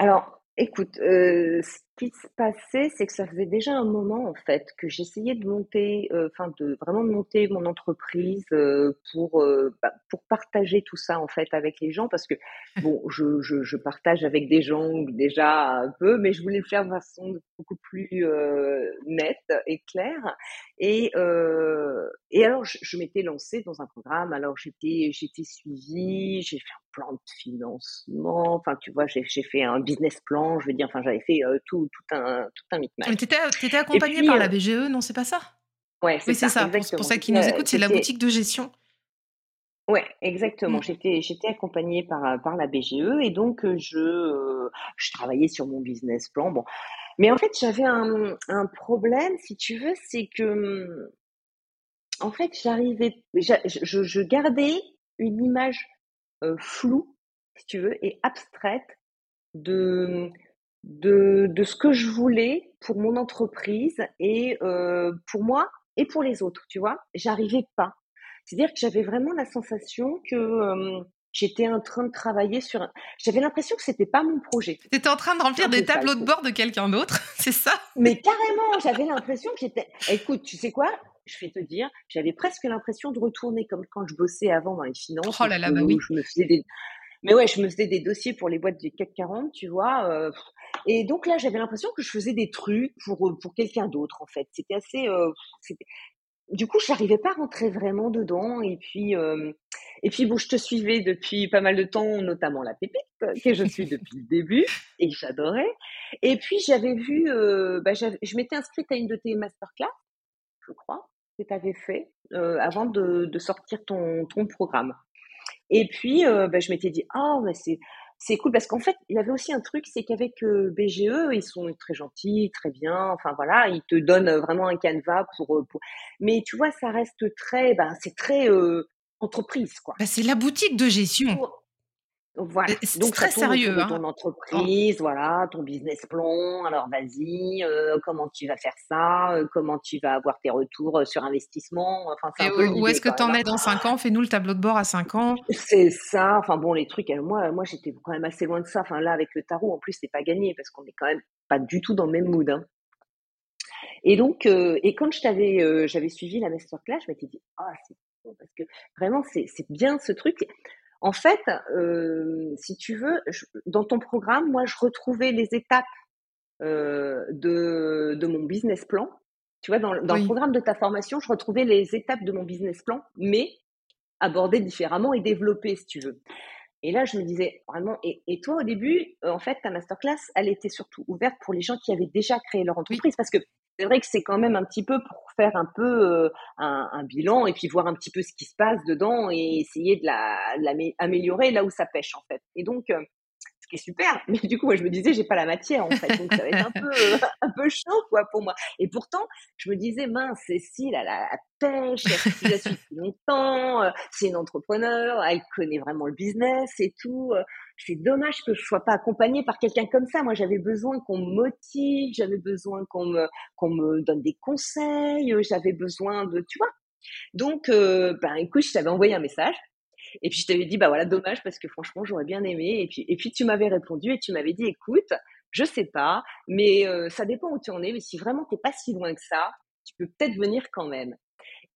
Alors, écoute, euh, qui se passait, c'est que ça faisait déjà un moment en fait que j'essayais de monter, euh, enfin de vraiment monter mon entreprise euh, pour euh, bah, pour partager tout ça en fait avec les gens parce que *laughs* bon, je, je, je, partage avec des gens déjà un peu, mais je voulais le faire de façon beaucoup plus nette et claire. Et et alors je, je m'étais lancée dans un programme. Alors j'étais j'étais suivie, j'ai fait un plan de financement. Enfin tu vois, j'ai fait un business plan. Je veux dire, enfin j'avais fait tout tout, un, tout un micmac. Mais tu étais, accompagné par la euh BGE, non, c'est pas ça? Ouais, c'est ça. ça. Pour, pour ça qui nous écoute, c'est la boutique de gestion. Ouais, exactement. Mmh. J'étais, j'étais accompagnée par, par la BGE et donc euh, je, euh, je travaillais sur mon business plan. Bon, mais en fait, j'avais un, un problème, si tu veux, c'est que, en fait, j'arrivais, je, je, gardais une image floue, si tu veux, et abstraite de de, de ce que je voulais pour mon entreprise et euh, pour moi et pour les autres, tu vois. J'arrivais pas. C'est-à-dire que j'avais vraiment la sensation que euh, j'étais en train de travailler sur. Un... J'avais l'impression que c'était pas mon projet. Tu étais en train de remplir des tableaux de bord de quelqu'un d'autre, *laughs* c'est ça? Mais carrément, j'avais l'impression que j'étais. Écoute, tu sais quoi? Je vais te dire, j'avais presque l'impression de retourner comme quand je bossais avant dans les finances. Oh là là, bah oui. Je me faisais des mais ouais, je me faisais des dossiers pour les boîtes du CAC 40, tu vois. Euh, et donc là, j'avais l'impression que je faisais des trucs pour euh, pour quelqu'un d'autre, en fait. C'était assez. Euh, du coup, je n'arrivais pas à rentrer vraiment dedans. Et puis, euh, et puis bon, je te suivais depuis pas mal de temps, notamment la pépite, que je suis depuis le début, et j'adorais. Et puis, j'avais vu, bah, je m'étais inscrite à une de tes masterclass, je crois, que tu avais fait avant de, sortir ton, ton programme. Et puis, bah, je m'étais dit, ah, mais c'est, c'est cool parce qu'en fait, il y avait aussi un truc, c'est qu'avec euh, BGE, ils sont très gentils, très bien. Enfin voilà, ils te donnent vraiment un canevas pour. Euh, pour... Mais tu vois, ça reste très, ben, c'est très euh, entreprise quoi. Bah, c'est la boutique de gestion. Pour... Voilà. C'est Donc très sérieux. Hein. Ton entreprise, oh. voilà, ton business plan. Alors vas-y, euh, comment tu vas faire ça? Euh, Comment tu vas avoir tes retours euh, sur investissement? Enfin, où, où est-ce que tu en es dans 5 ans? Fais-nous le tableau de bord à 5 ans. *laughs* C'est ça. Enfin bon, les trucs. Moi, moi, j'étais quand même assez loin de ça. Enfin là, avec le tarot, en plus, c'est pas gagné parce qu'on est quand même pas du tout dans le même mood. Hein. Et donc, euh, et quand je t'avais, j'avais suivi la masterclass, je m'étais dit, ah, c'est bon parce que vraiment, c'est bien ce truc. En fait, euh, si tu veux, je, dans ton programme, moi, je retrouvais les étapes euh, de, de, mon business plan. Tu vois, dans, dans oui. le programme de ta formation, je retrouvais les étapes de mon business plan, mais abordées différemment et développées, si tu veux. Et là, je me disais vraiment, et, et toi, au début, euh, en fait, ta masterclass, elle était surtout ouverte pour les gens qui avaient déjà créé leur entreprise. Oui. Parce que c'est vrai que c'est quand même un petit peu pour faire un peu un, bilan et puis voir un petit peu ce qui se passe dedans et essayer de l'améliorer là où ça pêche en fait. Et donc, ce qui est super. *laughs* Mais du coup, moi, je me disais, j'ai pas la matière, en fait. Donc, ça va être un peu, euh, un peu chaud, quoi, pour moi. Et pourtant, je me disais, mince, Cécile, elle a la pêche, elle a depuis longtemps, euh, c'est une entrepreneur, elle connaît vraiment le business et tout. Euh. C'est dommage que je sois pas accompagnée par quelqu'un comme ça. Moi, j'avais besoin qu'on me motive, j'avais besoin qu'on me, donne des conseils, j'avais besoin de, tu vois. Donc, ben, écoute, je t'avais envoyé un message et puis je t'avais dit, bah voilà, dommage parce que franchement, j'aurais bien aimé. Et puis, et puis tu m'avais répondu et tu m'avais dit, écoute, je sais pas, mais euh, ça dépend où tu en es. Mais si vraiment t'es pas si loin que ça, tu peux peut-être venir quand même.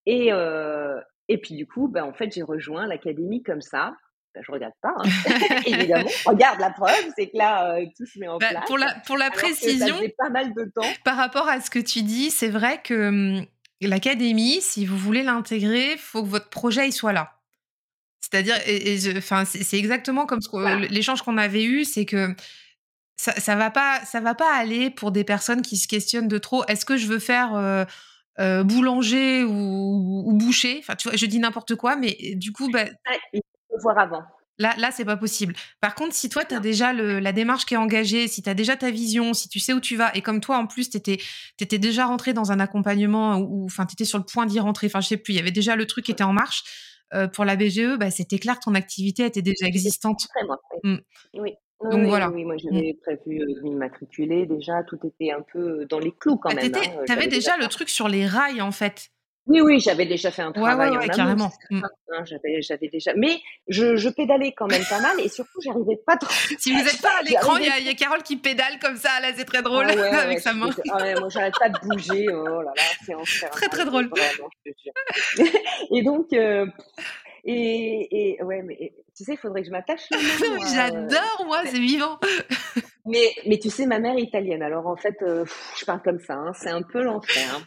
Et, euh, et puis du coup, bah, en fait, j'ai rejoint l'académie comme ça. Ben, je regarde pas, hein. *laughs* évidemment. Regarde la preuve, c'est que là, euh, tout se met en bah, place. Pour la, pour la précision, pas mal de temps. Par rapport à ce que tu dis, c'est vrai que hum, l'académie, si vous voulez l'intégrer, il faut que votre projet il soit là. C'est-à-dire, enfin, c'est exactement comme l'échange qu'on avait eu, c'est que ça, ça va pas, ça va pas aller pour des personnes qui se questionnent de trop. Est-ce que je veux faire euh, euh, boulanger ou, boucher? Enfin, tu vois, je dis n'importe quoi, mais du coup, bah, voir avant. Là, là, c'est pas possible. Par contre, si toi, tu as déjà la démarche qui est engagée, si tu as déjà ta vision, si tu sais où tu vas, et comme toi, en plus, tu étais, étais, déjà rentré dans un accompagnement, ou enfin, tu étais sur le point d'y rentrer, enfin, je sais plus, il y avait déjà le truc qui était en marche, euh, pour la BGE, bah, c'était clair que ton activité était déjà existante. Très moi, oui. Mmh. oui. Donc oui, voilà. Oui, moi j'avais mmh. prévu de m'immatriculer déjà, tout était un peu dans les clous quand bah, même. Hein, tu avais déjà, le truc sur les rails en fait. Oui, oui, j'avais déjà fait un travail ouais, ouais, carrément. Mmh. Hein, j'avais, déjà, mais je, je, pédalais quand même pas mal et surtout j'arrivais pas trop. *laughs* Si vous n'êtes pas à *laughs* l'écran, il y, a Carole qui pédale comme ça, là c'est très drôle ah *laughs* avec sa main. Ah moi j'arrête pas de bouger, oh là là, c'est enfer. Très très drôle. et donc, euh, et, et ouais, mais tu sais, il faudrait que je m'attache. J'adore, moi, c'est vivant. mais, mais tu sais, ma mère est italienne, alors en fait, euh, je parle comme ça, hein, c'est un peu l'enfer. Hein.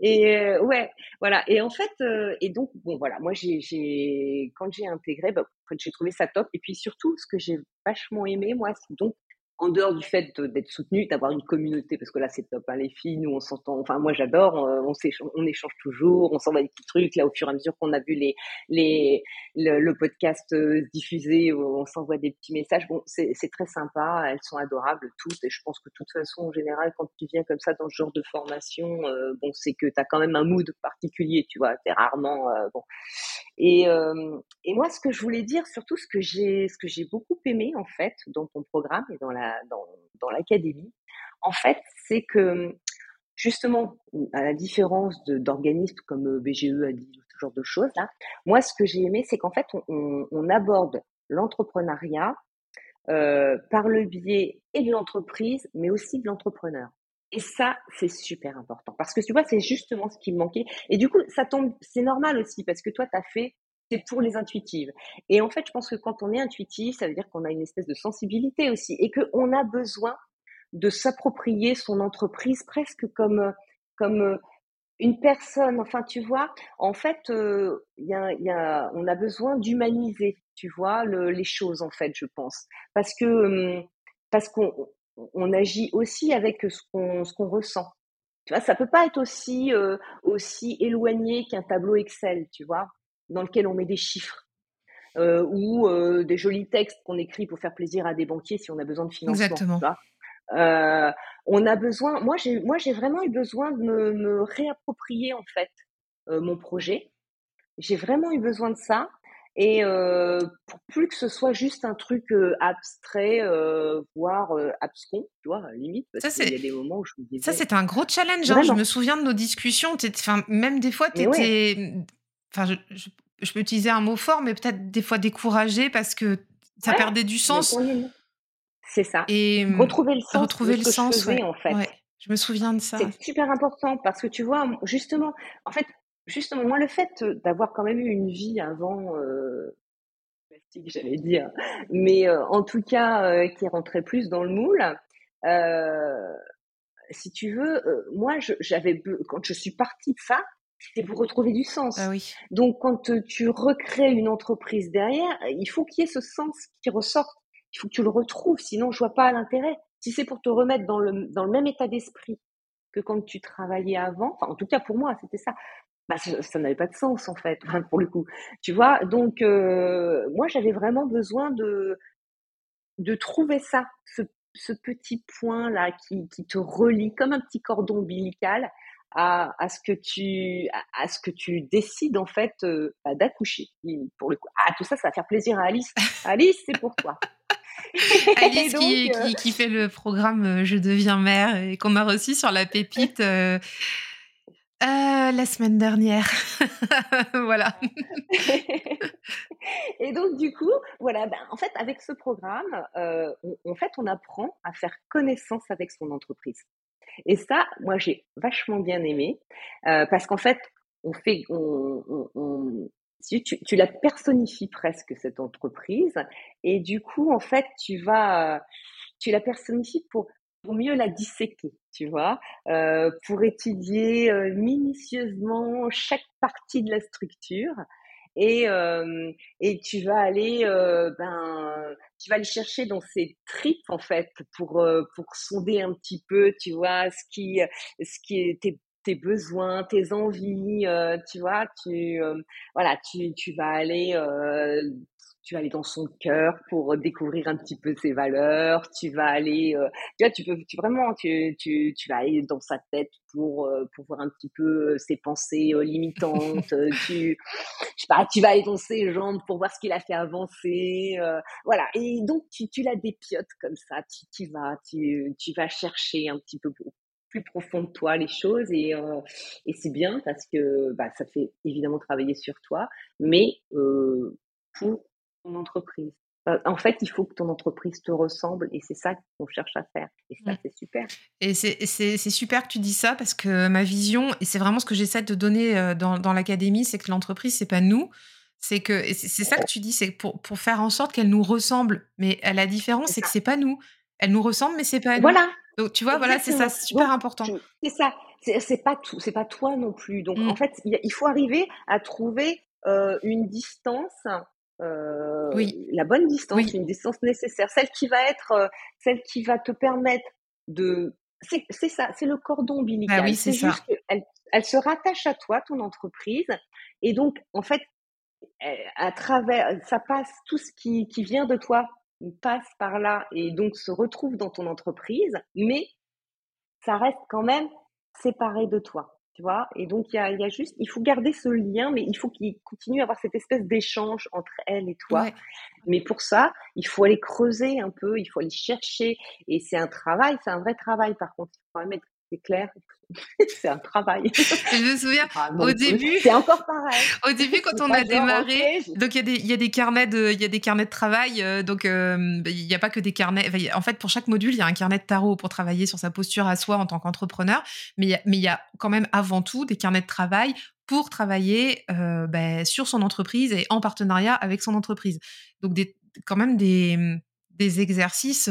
Et euh, ouais, voilà. Et en fait, euh, et donc bon, voilà, moi j'ai, quand j'ai intégré, bah, j'ai trouvé ça top. Et puis surtout, ce que j'ai vachement aimé, moi, c'est donc en dehors du fait d'être soutenu, d'avoir une communauté, parce que là c'est top, hein, les filles, nous on s'entend, enfin moi j'adore, on, échange toujours, on s'envoie des petits trucs, là au fur et à mesure qu'on a vu les, les, le, podcast euh, diffusé, on s'envoie des petits messages, bon c'est très sympa, elles sont adorables toutes, et je pense que de toute façon en général quand tu viens comme ça dans ce genre de formation, euh, bon c'est que tu as quand même un mood particulier, tu vois, t'es rarement, euh, bon. Et, et moi ce que je voulais dire, surtout ce que j'ai beaucoup aimé en fait dans ton programme et dans la dans, l'académie, en fait, c'est que justement, à la différence d'organismes comme euh, BGE a dit, ce genre de choses, moi, ce que j'ai aimé, c'est qu'en fait, on, aborde l'entrepreneuriat euh, par le biais et de l'entreprise, mais aussi de l'entrepreneur. Et ça, c'est super important parce que tu vois, c'est justement ce qui me manquait. Et du coup, ça tombe, c'est normal aussi parce que toi, tu as fait c'est pour les intuitives. Et en fait, je pense que quand on est intuitif, ça veut dire qu'on a une espèce de sensibilité aussi et qu'on a besoin de s'approprier son entreprise presque comme, comme une personne. Enfin, tu vois, en fait, euh, y a, on a besoin d'humaniser, tu vois, le, les choses, en fait, je pense. Parce que, hum, parce qu'on on agit aussi avec ce qu'on ce qu'on ressent. Tu vois, ça peut pas être aussi, euh, aussi éloigné qu'un tableau Excel, tu vois dans lequel on met des chiffres. Euh, ou euh, des jolis textes qu'on écrit pour faire plaisir à des banquiers si on a besoin de financement. Exactement. Euh, on a besoin. Moi, j'ai moi j'ai vraiment eu besoin de me, réapproprier en fait mon projet. J'ai vraiment eu besoin de ça. Et pour plus que ce soit juste un truc abstrait, voire abscon, tu vois, limite, parce qu'il y a des moments où je me disais... Ça, c'est un gros challenge. Hein. Je me souviens de nos discussions. Enfin, même des fois, tu étais enfin, je, peux utiliser un mot fort, mais peut-être des fois découragé parce que ça perdait du sens. C'est ça. Et mmh, retrouver le sens. Retrouver le sens, en fait. Je me souviens de ça. C'est super important parce que tu vois, justement, en fait, justement, moi, le fait d'avoir quand même eu une vie avant, euh, j'allais dire, mais euh, en tout cas, euh, qui rentrait plus dans le moule, euh, si tu veux, moi, j'avais, quand je suis partie de ça, c'est pour retrouver du sens. Ah oui. Donc, quand tu recrées une entreprise derrière, il faut qu'il y ait ce sens qui ressorte. Il faut que tu le retrouves, sinon je vois pas l'intérêt. Si c'est pour te remettre dans le, dans le même état d'esprit que quand tu travaillais avant. Enfin, en tout cas pour moi, c'était ça. Bah, ça, n'avait pas de sens en fait, *laughs* pour le coup. Tu vois, donc euh, moi j'avais vraiment besoin de de trouver ça, ce, ce petit point là qui, qui, te relie comme un petit cordon ombilical à, à, ce que tu à, ce que tu décides en fait euh, bah, d'accoucher. Pour le coup, ah tout ça, ça va faire plaisir à Alice. Alice, c'est pour toi. *laughs* Alice qui, euh, qui, qui, fait le programme euh, Je deviens mère et qu'on a reçu sur la pépite. la semaine dernière. *laughs* voilà. *laughs* et donc, du coup, voilà, ben, en fait, avec ce programme, on, en fait, on apprend à faire connaissance avec son entreprise. Et ça, moi, j'ai vachement bien aimé euh, parce qu'en fait, on fait, on, on, tu, tu, la personnifies presque cette entreprise et du coup, en fait, tu vas, tu la personnifies pour pour mieux la disséquer, tu vois, euh, pour étudier euh, minutieusement chaque partie de la structure et tu vas aller ben tu vas aller chercher dans ces tripes en fait pour pour sonder un petit peu tu vois ce qui ce qui est tes, besoins tes envies tu vois tu voilà tu tu vas aller tu vas aller dans son cœur pour découvrir un petit peu ses valeurs. Tu vas aller, euh, tu vois, tu peux, tu vraiment, tu, tu, tu vas aller dans sa tête pour euh, pour voir un petit peu ses pensées euh, limitantes. tu, je sais pas, tu vas aller dans ses jambes pour voir ce qu'il a fait avancer. voilà. Et donc tu, tu la dépiotes comme ça. Tu, tu vas, tu, tu vas chercher un petit peu plus profond de toi les choses et, et c'est bien parce que bah, ça fait évidemment travailler sur toi, mais euh, pour ton entreprise. Euh, en fait, il faut que ton entreprise te ressemble et c'est ça qu'on cherche à faire. Et ça, c'est super. Et c'est super que tu dis ça parce que ma vision, et c'est vraiment ce que j'essaie de donner euh, dans, dans l'académie, c'est que l'entreprise, c'est pas nous. C'est que c'est ça que tu dis, c'est pour, pour faire en sorte qu'elle nous ressemble. Mais la différence, c'est que c'est pas nous. Elle nous ressemble, mais c'est pas nous. Voilà. Donc tu vois, voilà, c'est ça, c'est super important. C'est ça. C'est pas tout, c'est pas toi non plus. Donc en mmh. fait, il faut arriver à trouver euh, une distance euh, oui. la bonne distance, une distance nécessaire, celle qui va être, euh, celle qui va te permettre de, c'est ça, c'est le cordon bah ombilical. oui, c'est juste elle, elle, se rattache à toi, ton entreprise, et donc en fait, à travers, ça passe tout ce qui, qui vient de toi passe par là et donc se retrouve dans ton entreprise, mais ça reste quand même séparé de toi vois? Et donc, il y a, y a, juste, il faut garder ce lien, mais il faut qu'il continue à avoir cette espèce d'échange entre elle et toi. Mais pour ça, il faut aller creuser un peu, il faut aller chercher. Et c'est un travail, c'est un vrai travail, par contre. Il faut quand être clair, *laughs* c'est un travail. *laughs* Je me souviens, ah, au début. C'est encore pareil. *laughs* Au début, quand on a démarré, donc il y, a des, y a des carnets de, il y a des carnets de travail. Euh, donc, euh, il n'y a pas que des carnets. en fait, pour chaque module, il y a un carnet de tarot pour travailler sur sa posture à soi en tant qu'entrepreneur. Mais il y, a quand même avant tout des carnets de travail pour travailler euh, ben, sur son entreprise et en partenariat avec son entreprise. Donc, des, quand même des, des exercices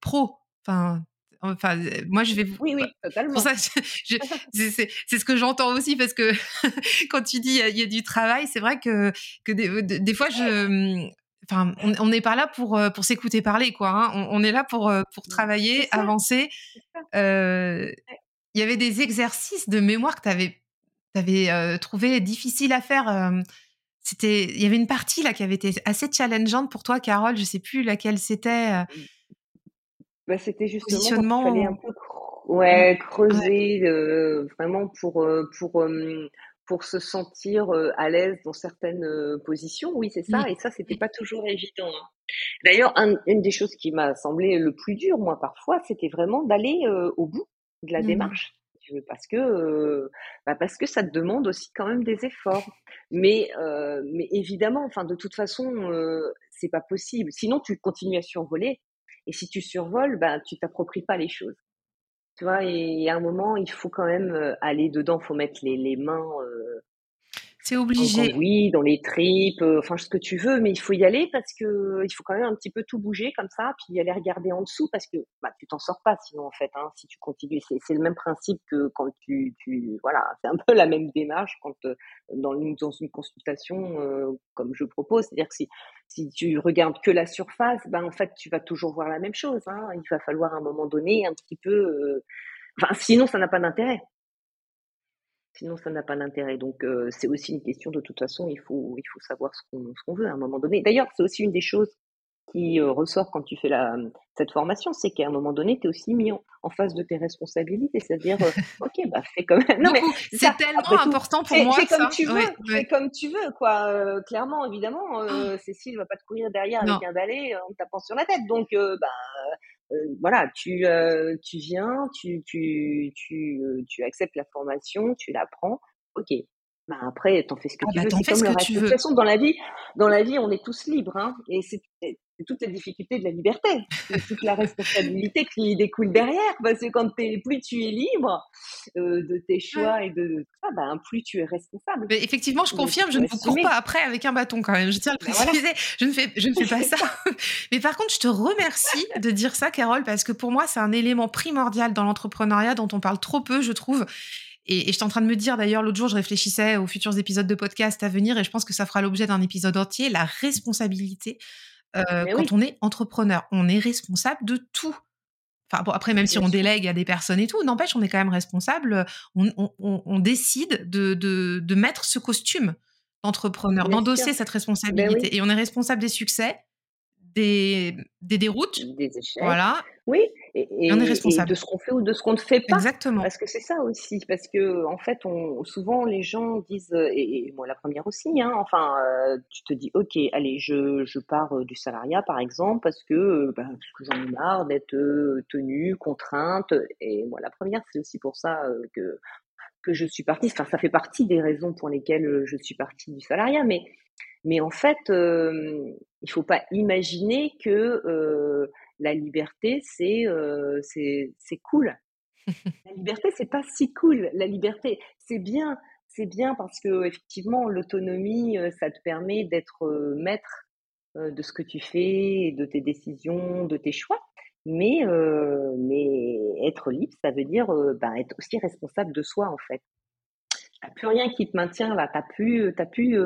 pro. Enfin, Enfin, moi, je vais. Oui, oui, totalement. ça, c'est ce que j'entends aussi parce que *laughs* quand tu dis il y, a du travail, c'est vrai que, que des, des, fois, je. Mmh, enfin, on n'est pas là pour, pour s'écouter parler, quoi. Hein. On, est là pour, pour travailler, avancer. Il y avait des exercices de mémoire que tu avais, avais trouvé difficiles à faire. c'était, il y avait une partie là qui avait été assez challengeante pour toi, Carole. Je sais plus laquelle c'était. Bah, c'était justement qu'il fallait un peu ouais, creuser euh, vraiment pour, euh, pour, pour se sentir euh, à l'aise dans certaines positions. Oui, c'est ça. Et ça, c'était pas toujours évident. Hein. D'ailleurs, une des choses qui m'a semblé le plus dur, moi, parfois, c'était vraiment d'aller au bout de la mmh. démarche parce que bah parce que ça te demande aussi quand même des efforts. Mais mais évidemment, enfin de toute façon, c'est pas possible. Sinon, tu continues à survoler et si tu survoles, ben, tu t'appropries pas les choses. Tu vois, et, à un moment, il faut quand même euh, aller dedans, faut mettre les, les mains euh, c'est obligé. oui, dans les tripes, euh, enfin ce que tu veux, mais il faut y aller parce que il faut quand même un petit peu tout bouger comme ça, puis aller regarder en dessous parce que bah, tu t'en sors pas sinon en fait. Hein, si tu continues, c'est le même principe que quand tu, tu voilà, *laughs* c'est un peu la même démarche quand euh, dans, une, dans une consultation euh, comme je propose, c'est-à-dire que si si tu regardes que la surface, ben en fait tu vas toujours voir la même chose. Hein, il va falloir à un moment donné un petit peu Enfin, sinon, ça n'a pas d'intérêt. Sinon, ça n'a pas d'intérêt. Donc, euh, c'est aussi une question de toute façon, il faut, il faut savoir ce qu'on veut à un moment donné. D'ailleurs, c'est aussi une des choses qui euh, ressort quand tu fais la, cette formation, c'est qu'à un moment donné, tu es aussi mis en, face de tes responsabilités, c'est-à-dire, euh, *laughs* ok, bah fais. Non, mais c'est tellement important pour moi. Fais comme tu veux, fais comme tu veux, quoi. clairement, évidemment, oh. Cécile va pas te courir derrière avec un balai en tapant sur la tête. Donc, bah, voilà, tu, euh, tu viens, tu, tu, tu, euh, tu acceptes la formation, tu la prends, ok. Bah après, t'en fais ce que ah tu bah, veux. C'est comme le reste. De toute façon, dans la vie, dans la vie, on est tous libres, hein, et c'est toutes les difficultés de la liberté, toute la responsabilité qui découle derrière, parce que quand es, plus tu es libre euh, de tes choix et de ça, ben, plus tu es responsable. Mais effectivement, je confirme, je ne vous cours pas après avec un bâton quand même. Je tiens à le ben préciser, je ne fais, je ne fais pas *laughs* ça. Mais par contre, je te remercie de dire ça, Carole, parce que pour moi, c'est un élément primordial dans l'entrepreneuriat dont on parle trop peu, je trouve. Et, et j'étais en train de me dire d'ailleurs l'autre jour, je réfléchissais aux futurs épisodes de podcast à venir et je pense que ça fera l'objet d'un épisode entier, la responsabilité euh, quand on est entrepreneur. On est responsable de tout. Enfin, bon, après, même si on délègue à des personnes et tout, n'empêche, on est quand même responsable. On, décide de, de, mettre ce costume d'entrepreneur, d'endosser cette ben responsabilité. Et on est responsable des succès, des, des déroutes. Des échecs. Voilà. Oui, et, on est responsable. de ce qu'on fait ou de ce qu'on ne fait pas. Exactement. Parce que c'est ça aussi. Parce que, en fait, on, souvent, les gens disent, et, moi la première aussi, hein, enfin, euh, tu te dis, OK, allez, je, je pars euh, du salariat, par exemple, parce que, parce que j'en ai marre d'être euh, tenue, contrainte. Et moi, la première, c'est aussi pour ça que, que je suis partie. Enfin, ça fait partie des raisons pour lesquelles je suis partie du salariat. Mais, mais en fait, il faut pas imaginer que la liberté, c'est euh, c'est cool. *laughs* la liberté, c'est pas si cool. La liberté, c'est bien, c'est bien parce que effectivement, l'autonomie, euh, ça te permet d'être euh, maître de ce que tu fais, de tes décisions, de tes choix. Mais, mais être libre, ça veut dire ben, être aussi responsable de soi, en fait. T'as plus rien qui te maintient là. T'as plus, t'as plus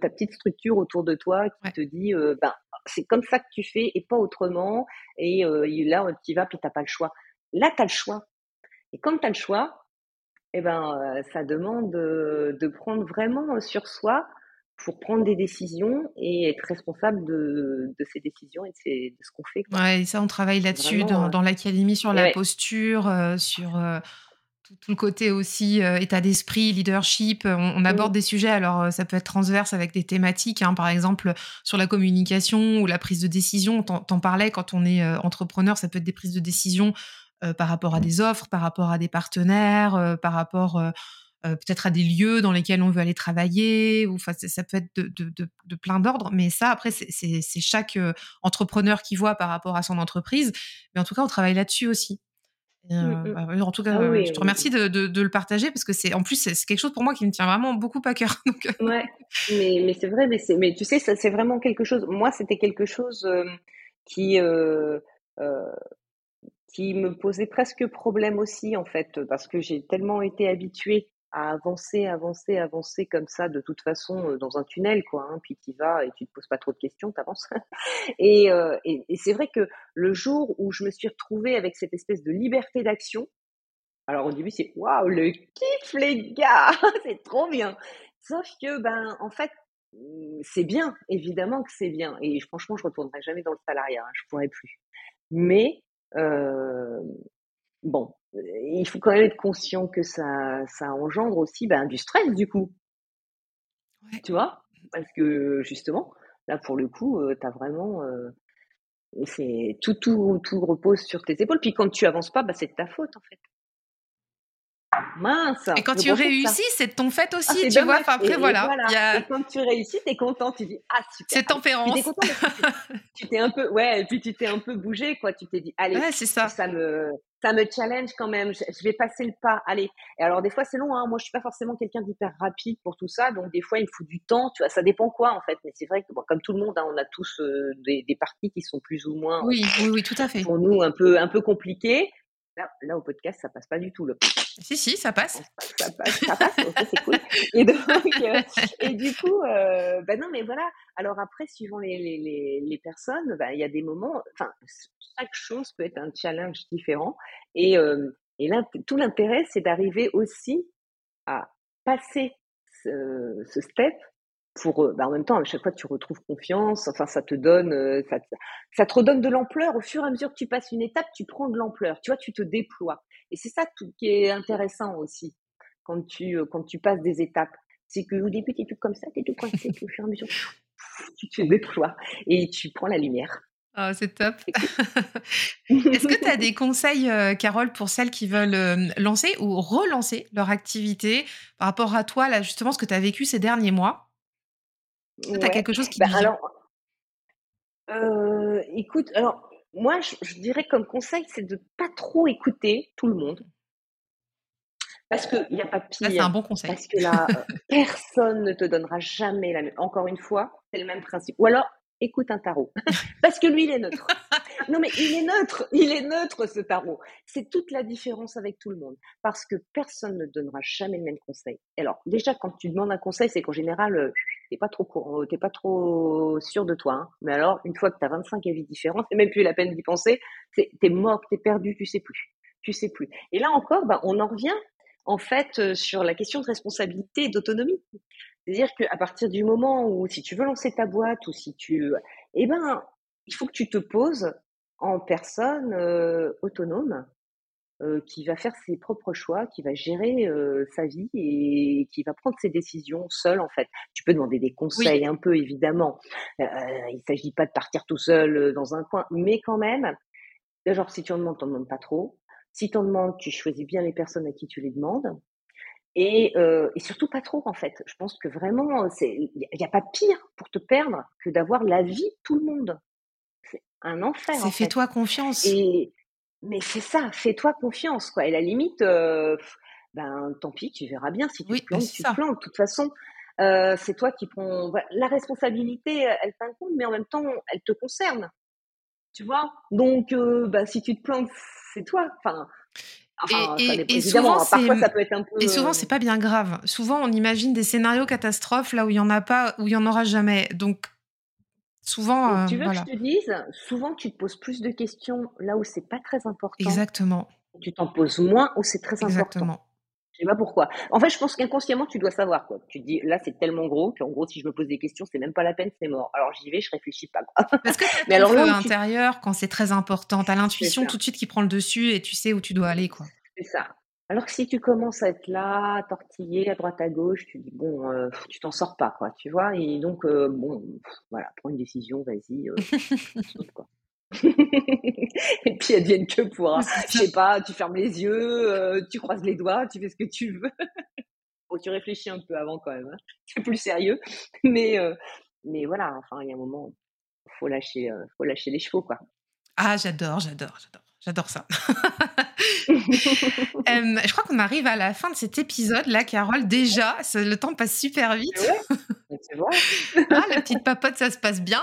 ta petite structure autour de toi qui te dit, ben c'est comme ça que tu fais et pas autrement. Et euh, là, tu vas, puis tu n'as pas le choix. Là, tu as le choix. Et quand tu as le choix, eh ben, euh, ça demande de, prendre vraiment sur soi pour prendre des décisions et être responsable de, ces décisions et de, ce qu'on fait. Ouais, et ça, on travaille là-dessus dans, euh, l'académie sur la posture, sur tout, le côté aussi euh, état d'esprit, leadership. On, aborde des sujets, alors euh, ça peut être transverse avec des thématiques, hein, par exemple sur la communication ou la prise de décision. T'en parlais quand on est euh, entrepreneur, ça peut être des prises de décision par rapport à des offres, par rapport à des partenaires, par rapport peut-être à des lieux dans lesquels on veut aller travailler. Ou, ça peut être de, de, de plein d'ordres, mais ça, après, c'est chaque entrepreneur qui voit par rapport à son entreprise. Mais en tout cas, on travaille là-dessus aussi. Mmh, mmh. Bah, en tout cas, ah je te remercie de, de, le partager parce que c'est en plus c'est quelque chose pour moi qui me tient vraiment beaucoup à cœur. *laughs* Donc... Ouais, mais, mais c'est vrai, mais, mais tu sais, c'est vraiment quelque chose. Moi, c'était quelque chose qui euh, euh, qui me posait presque problème aussi en fait, parce que j'ai tellement été habituée avancer, avancer, avancer comme ça, de toute façon, euh, dans un tunnel, quoi. Hein, puis tu vas et tu te poses pas trop de questions, tu avances. *laughs* Euh, et, c'est vrai que le jour où je me suis retrouvée avec cette espèce de liberté d'action, alors au début c'est waouh le kiff les gars, *laughs* c'est trop bien. Sauf que ben en fait mmh, c'est bien, évidemment que c'est bien. Et franchement je retournerai jamais dans le salariat, hein, je pourrais plus. Mais euh, bon, il faut quand même être conscient que ça, ça engendre aussi ben, du stress du coup. Tu vois? Parce que justement, là pour le coup, euh, tu as vraiment. Euh, c'est tout, tout, tout repose sur tes épaules. Puis quand tu avances pas, bah, c'est de ta faute en fait. Mince. Et quand tu réussis, c'est de ton fait ah, aussi, tu vois? après, voilà. Et, quand tu réussis, t'es content, tu dis ah super. C'est tempérance. tu t'es un peu, ouais, et puis tu t'es un peu bougé, quoi. Tu t'es dit allez, c'est ça. Ça me, ça me challenge quand même. Je, vais passer le pas. Allez. Et alors des fois c'est long. Hein. Moi je suis pas forcément quelqu'un d'hyper rapide pour tout ça, donc des fois il me faut du temps. Tu vois, ça dépend quoi en fait. Mais c'est vrai que comme tout le monde, hein, on a tous euh, des, des, parties qui sont plus ou moins. Oui, oui, oui, tout à fait. Pour nous un peu, un peu compliquées. Là, au podcast, ça passe pas du tout. Le... Si, si, ça passe. Ça passe, ça passe, c'est cool. Et, donc, euh, et du coup, euh, bah non, mais voilà. Alors après, suivant les, les, les, personnes, bah, il y a des moments, enfin, chaque chose peut être un challenge différent. Et, euh, Et là, tout l'intérêt, c'est d'arriver aussi à passer ce, ce step pour, euh, bah, en même temps, à chaque fois, tu retrouves confiance. Enfin, ça te donne, euh, ça, te, ça te redonne de l'ampleur. Au fur et à mesure que tu passes une étape, tu prends de l'ampleur. Tu vois, tu te déploies. Et c'est ça tout, qui est intéressant aussi quand tu, euh, quand tu passes des étapes. C'est qu'au début, tu es tout comme ça, tu es tout coincé, puis au fur et à mesure, tu te déploies et tu prends la lumière. Oh, c'est top. *laughs* Est-ce que tu as des conseils, Carole, pour celles qui veulent lancer ou relancer leur activité par rapport à toi, là, justement, ce que tu as vécu ces derniers mois? Tu as quelque chose qui bah, alors, euh, écoute, alors moi, je, dirais comme conseil, c'est de pas trop écouter tout le monde. Parce qu'il n'y a pas pire. c'est un bon conseil. Parce que là, *laughs* personne ne te donnera jamais la même. Encore une fois, c'est le même principe. Ou alors, écoute un tarot. *laughs* Parce que lui, il est neutre. Non, mais il est neutre. Il est neutre, ce tarot. C'est toute la différence avec tout le monde. Parce que personne ne donnera jamais le même conseil. Alors, déjà, quand tu demandes un conseil, c'est qu'en général, euh, t'es pas trop, t'es pas trop sûr de toi. Hein. Mais alors, une fois que tu as 25 avis différents, *laughs* c'est même plus la peine d'y penser. T'es mort, t'es perdu, tu sais plus. Tu sais plus. Et là encore, bah, on en revient en fait euh, sur la question de responsabilité et d'autonomie. C'est-à-dire qu'à partir du moment où, si tu veux lancer ta boîte ou si tu, eh ben, il faut que tu te poses en personne euh, autonome euh, qui va faire ses propres choix, qui va gérer euh, sa vie et qui va prendre ses décisions seul en fait. Tu peux demander des conseils un peu évidemment. il ne s'agit pas de partir tout seul dans un coin, mais quand même, genre si tu en demandes, tu n'en demandes pas trop. Si tu en demandes, tu choisis bien les personnes à qui tu les demandes. Et, et surtout pas trop en fait. Je pense que vraiment, il n'y a, a pas pire pour te perdre que d'avoir la vie de tout le monde un enfer. C'est fais-toi confiance. Et mais c'est ça, fais-toi confiance quoi. Et la limite, euh, ben tant pis, tu verras bien si tu te plantes, tu te plantes. De toute façon, euh, c'est toi qui prends la responsabilité. Elle t'incombe, mais en même temps, elle te concerne. Tu vois? Donc, euh, bah, si tu te plantes, c'est toi. Enfin. et, souvent, parfois ça peut être un peu. Et souvent, c'est pas bien grave. Souvent, on imagine des scénarios catastrophes là où il y en a pas, où il y en aura jamais. Donc, Souvent, tu veux que je te dise, souvent tu te poses plus de questions là où c'est pas très important. Exactement. Tu t'en poses moins où c'est très Exactement. important. Je sais pas pourquoi. En fait, je pense qu'inconsciemment, tu dois savoir quoi. Tu te dis là, c'est tellement gros qu'en gros, si je me pose des questions, c'est même pas la peine, c'est mort. Alors j'y vais, je réfléchis pas. Parce que *laughs* mais alors là, quand c'est très important, t'as l'intuition tout de suite qui prend le dessus et tu sais où tu dois aller quoi. C'est ça. Alors que si tu commences à être là, à tortiller à droite à gauche, tu dis bon, euh, tu t'en sors pas quoi, tu vois. Et donc euh, bon, voilà, prends une décision, vas-y, euh, *laughs* quoi. *laughs* et puis advienne que pourra. Je sais pas, tu fermes les yeux, tu croises les doigts, tu fais ce que tu veux. *laughs* bon, tu réfléchis un peu avant quand même. Hein. C'est plus sérieux, mais mais voilà. Enfin, il y a un moment, faut lâcher, faut lâcher les chevaux quoi. Ah, j'adore, j'adore, j'adore. J'adore ça. *laughs* *laughs* je crois qu'on arrive à la fin de cet épisode-là, Carole. Déjà, le temps passe super vite. *laughs* C'est vrai. ah, la petite papote, ça se passe bien.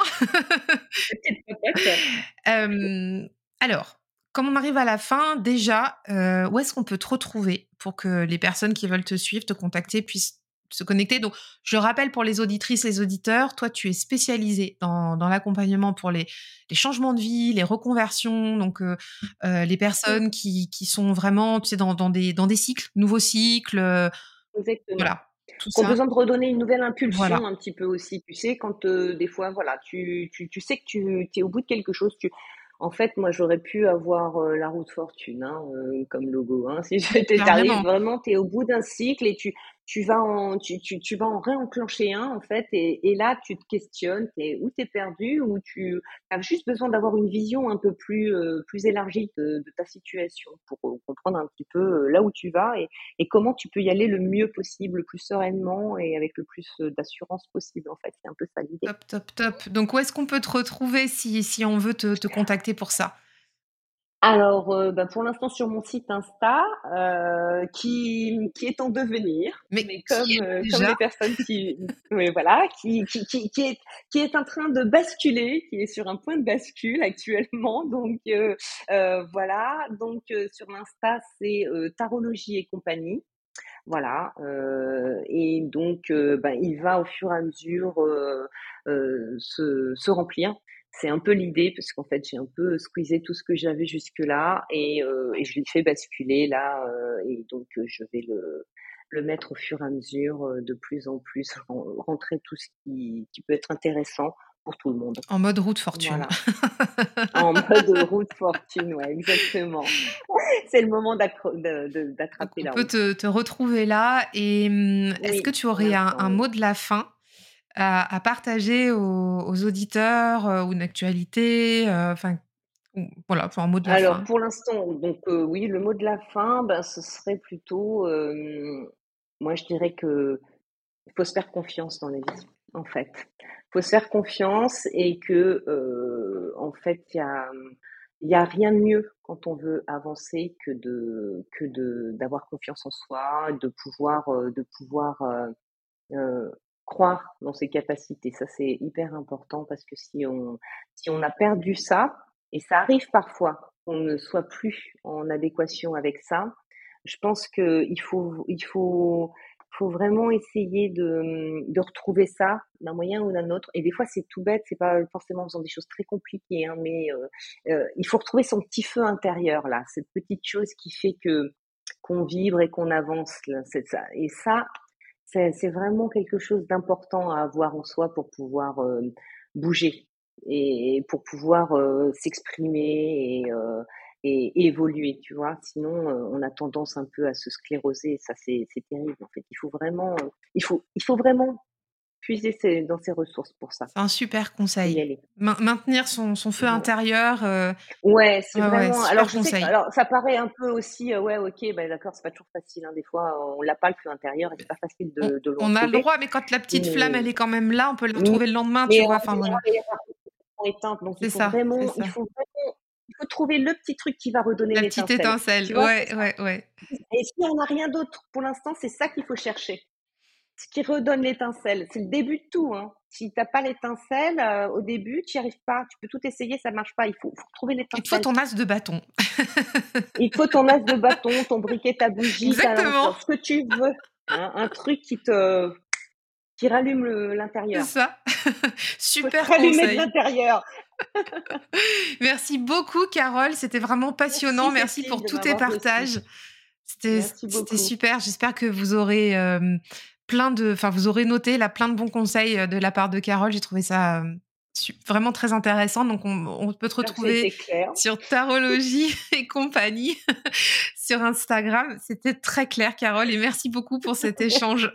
alors, comme on arrive à la fin, déjà, euh, où est-ce qu'on peut te retrouver pour que les personnes qui veulent te suivre, te contacter, puissent se connecter. Donc, je rappelle pour les auditrices, les auditeurs, toi, tu es spécialisé dans, l'accompagnement pour les, changements de vie, les reconversions, donc euh, euh, les personnes qui, sont vraiment, tu sais, dans, des, dans des cycles, nouveaux cycles. Euh, Exactement. Voilà. Tout ont besoin de redonner une nouvelle impulsion un petit peu aussi. Tu sais, quand des fois, voilà, tu, tu, sais que tu es au bout de quelque chose, tu, en fait, moi, j'aurais pu avoir la route fortune hein, comme logo. Hein, *laughs* si j'étais vraiment, tu es au bout d'un cycle et tu, tu vas en, tu, tu, tu, vas en réenclencher un, en fait, et, et là, tu te questionnes, es, où t'es perdu, ou tu as juste besoin d'avoir une vision un peu plus, euh, plus élargie de, de, ta situation pour euh, comprendre un petit peu euh, là où tu vas et, et, comment tu peux y aller le mieux possible, le plus sereinement et avec le plus d'assurance possible, en fait. C'est un peu ça l'idée. Top, top, top. Donc, où est-ce qu'on peut te retrouver si, si on veut te, te contacter pour ça? Alors, euh, bah, pour l'instant sur mon site Insta, euh, qui, qui est en devenir, mais, comme, euh, comme les personnes qui, oui, voilà, qui, qui, qui, qui, est, qui est en train de basculer, qui est sur un point de bascule actuellement. Donc euh, euh voilà, donc sur l'Insta c'est Tarologie et compagnie. Voilà, euh, et donc bah, il va au fur et à mesure se, se remplir c'est un peu l'idée parce qu'en fait j'ai un peu squeezé tout ce que j'avais jusque là et, euh, et je l'ai fait basculer là euh, et donc euh, je vais le le mettre au fur et à mesure de plus en plus rentrer tout ce qui, qui peut être intéressant pour tout le monde. En mode route fortune. Voilà. *laughs* en mode route fortune, ouais, exactement. C'est le moment d'attraper là. On peut te, te, retrouver là. Et hum, est-ce que tu aurais un, un, mot de la fin à, partager aux, auditeurs euh, ou une actualité euh, Enfin, voilà, un mot de la Alors, fin. pour l'instant, donc euh, oui, le mot de la fin, ben, ce serait plutôt, moi je dirais que il faut se faire confiance dans la vie, en fait. Il faut se faire confiance et que, en fait, il y a, y a rien de mieux quand on veut avancer que de que de d'avoir confiance en soi, de pouvoir de pouvoir croire dans ses capacités. Ça, c'est hyper important parce que si on, si on a perdu ça, et ça arrive parfois qu'on ne soit plus en adéquation avec ça, je pense qu'il faut, il faut, faut vraiment essayer de, de retrouver ça d'un moyen ou d'un autre. Et des fois, c'est tout bête, c'est pas forcément en faisant des choses très compliquées, hein, mais euh, euh, il faut retrouver son petit feu intérieur là, cette petite chose qui fait que qu'on vibre et qu'on avance. c'est ça. Et ça, c'est vraiment quelque chose d'important à avoir en soi pour pouvoir euh, bouger et pour pouvoir euh, s'exprimer et, euh, et, évoluer, tu vois. Sinon, on a tendance un peu à se scléroser. Ça, c'est terrible. En fait, il faut vraiment, il faut, il faut vraiment puiser dans ses ressources pour ça. C'est un super conseil. maintenir son, son feu intérieur. Euh... Ouais, c'est vraiment. alors, je sais alors, ça paraît un peu aussi, euh, ouais, ok, bah, d'accord, c'est pas toujours facile. Hein, des fois, on l'a pas le feu intérieur et c'est pas facile de, on, de On a le droit, mais quand la petite flamme, elle est quand même là, on peut le retrouver le lendemain, tu vois. Enfin, voilà. donc il faut, ça, vraiment, il faut vraiment il faut trouver le petit truc qui va redonner la petite étincelle. Ouais, ouais, ouais. Et si on n'a rien d'autre pour l'instant, c'est ça qu'il faut chercher ce qui redonne l'étincelle. C'est le début de tout. Hein. Si tu n'as pas l'étincelle, euh, au début, tu n'y arrives pas. Tu peux tout essayer, ça ne marche pas. Il faut, faut trouver l'étincelle. Il faut ton as de bâton. *laughs* Il faut ton as de bâton, ton briquet, ta bougie, Exactement. ce que tu veux. Hein. un truc qui te qui rallume l'intérieur. C'est ça. *laughs* Super conseil. l'intérieur. *laughs* Merci beaucoup, Carole. C'était vraiment passionnant. Merci, pour tous tes partages. C'était super. J'espère que vous aurez euh, plein de, enfin, vous aurez noté là plein de bons conseils euh, de la part de Carole. J'ai trouvé ça euh, vraiment très intéressant. Donc, on, peut te retrouver sur Tarologie *laughs* et compagnie *laughs* sur Instagram. C'était très clair, Carole, et merci beaucoup pour cet *laughs* échange.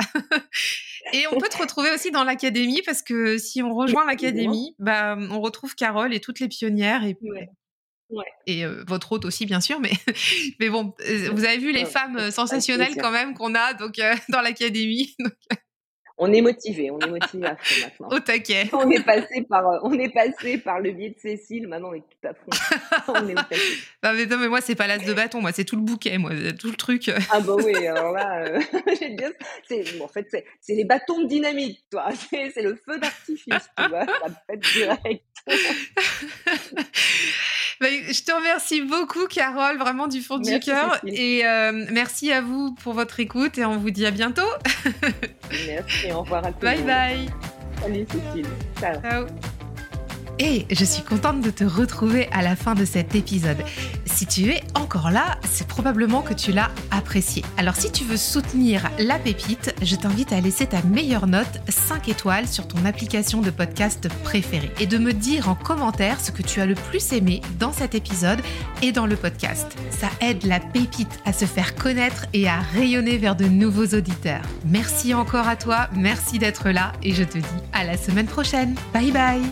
et on peut te retrouver aussi dans l'académie parce que si on rejoint l'académie, bah, on retrouve Carole et toutes les pionnières et et votre hôte aussi, bien sûr, mais, *laughs* mais bon, vous avez vu les femmes sensationnelles quand même qu'on a donc *laughs* dans l'académie. On est motivé, on est motivé à fond maintenant. *laughs* Au taquet. On est passé par, on est passé par le biais de Cécile, maintenant on est tout à fond. *laughs* on est au taquet. Non mais, non, mais moi c'est pas l'as de bâton, moi c'est tout le bouquet, moi tout le truc. Ah bah oui, alors là, euh, *laughs* bien, c'est, en fait c'est, les bâtons de dynamite, toi. C'est, le feu d'artifice, tu vois, ça pète direct. Bah, je te remercie beaucoup, Carole, vraiment du fond du cœur. Et euh, merci à vous pour votre écoute et on vous dit à bientôt. merci, au revoir à tous. Bye bye. Salut Cécile. Ciao. Ciao. Et je suis contente de te retrouver à la fin de cet épisode. Si tu es encore là, c'est probablement que tu l'as apprécié. Alors si tu veux soutenir la pépite, je t'invite à laisser ta meilleure note 5 étoiles sur ton application de podcast préférée et de me dire en commentaire ce que tu as le plus aimé dans cet épisode et dans le podcast. Ça aide la pépite à se faire connaître et à rayonner vers de nouveaux auditeurs. Merci encore à toi, merci d'être là et je te dis à la semaine prochaine. Bye bye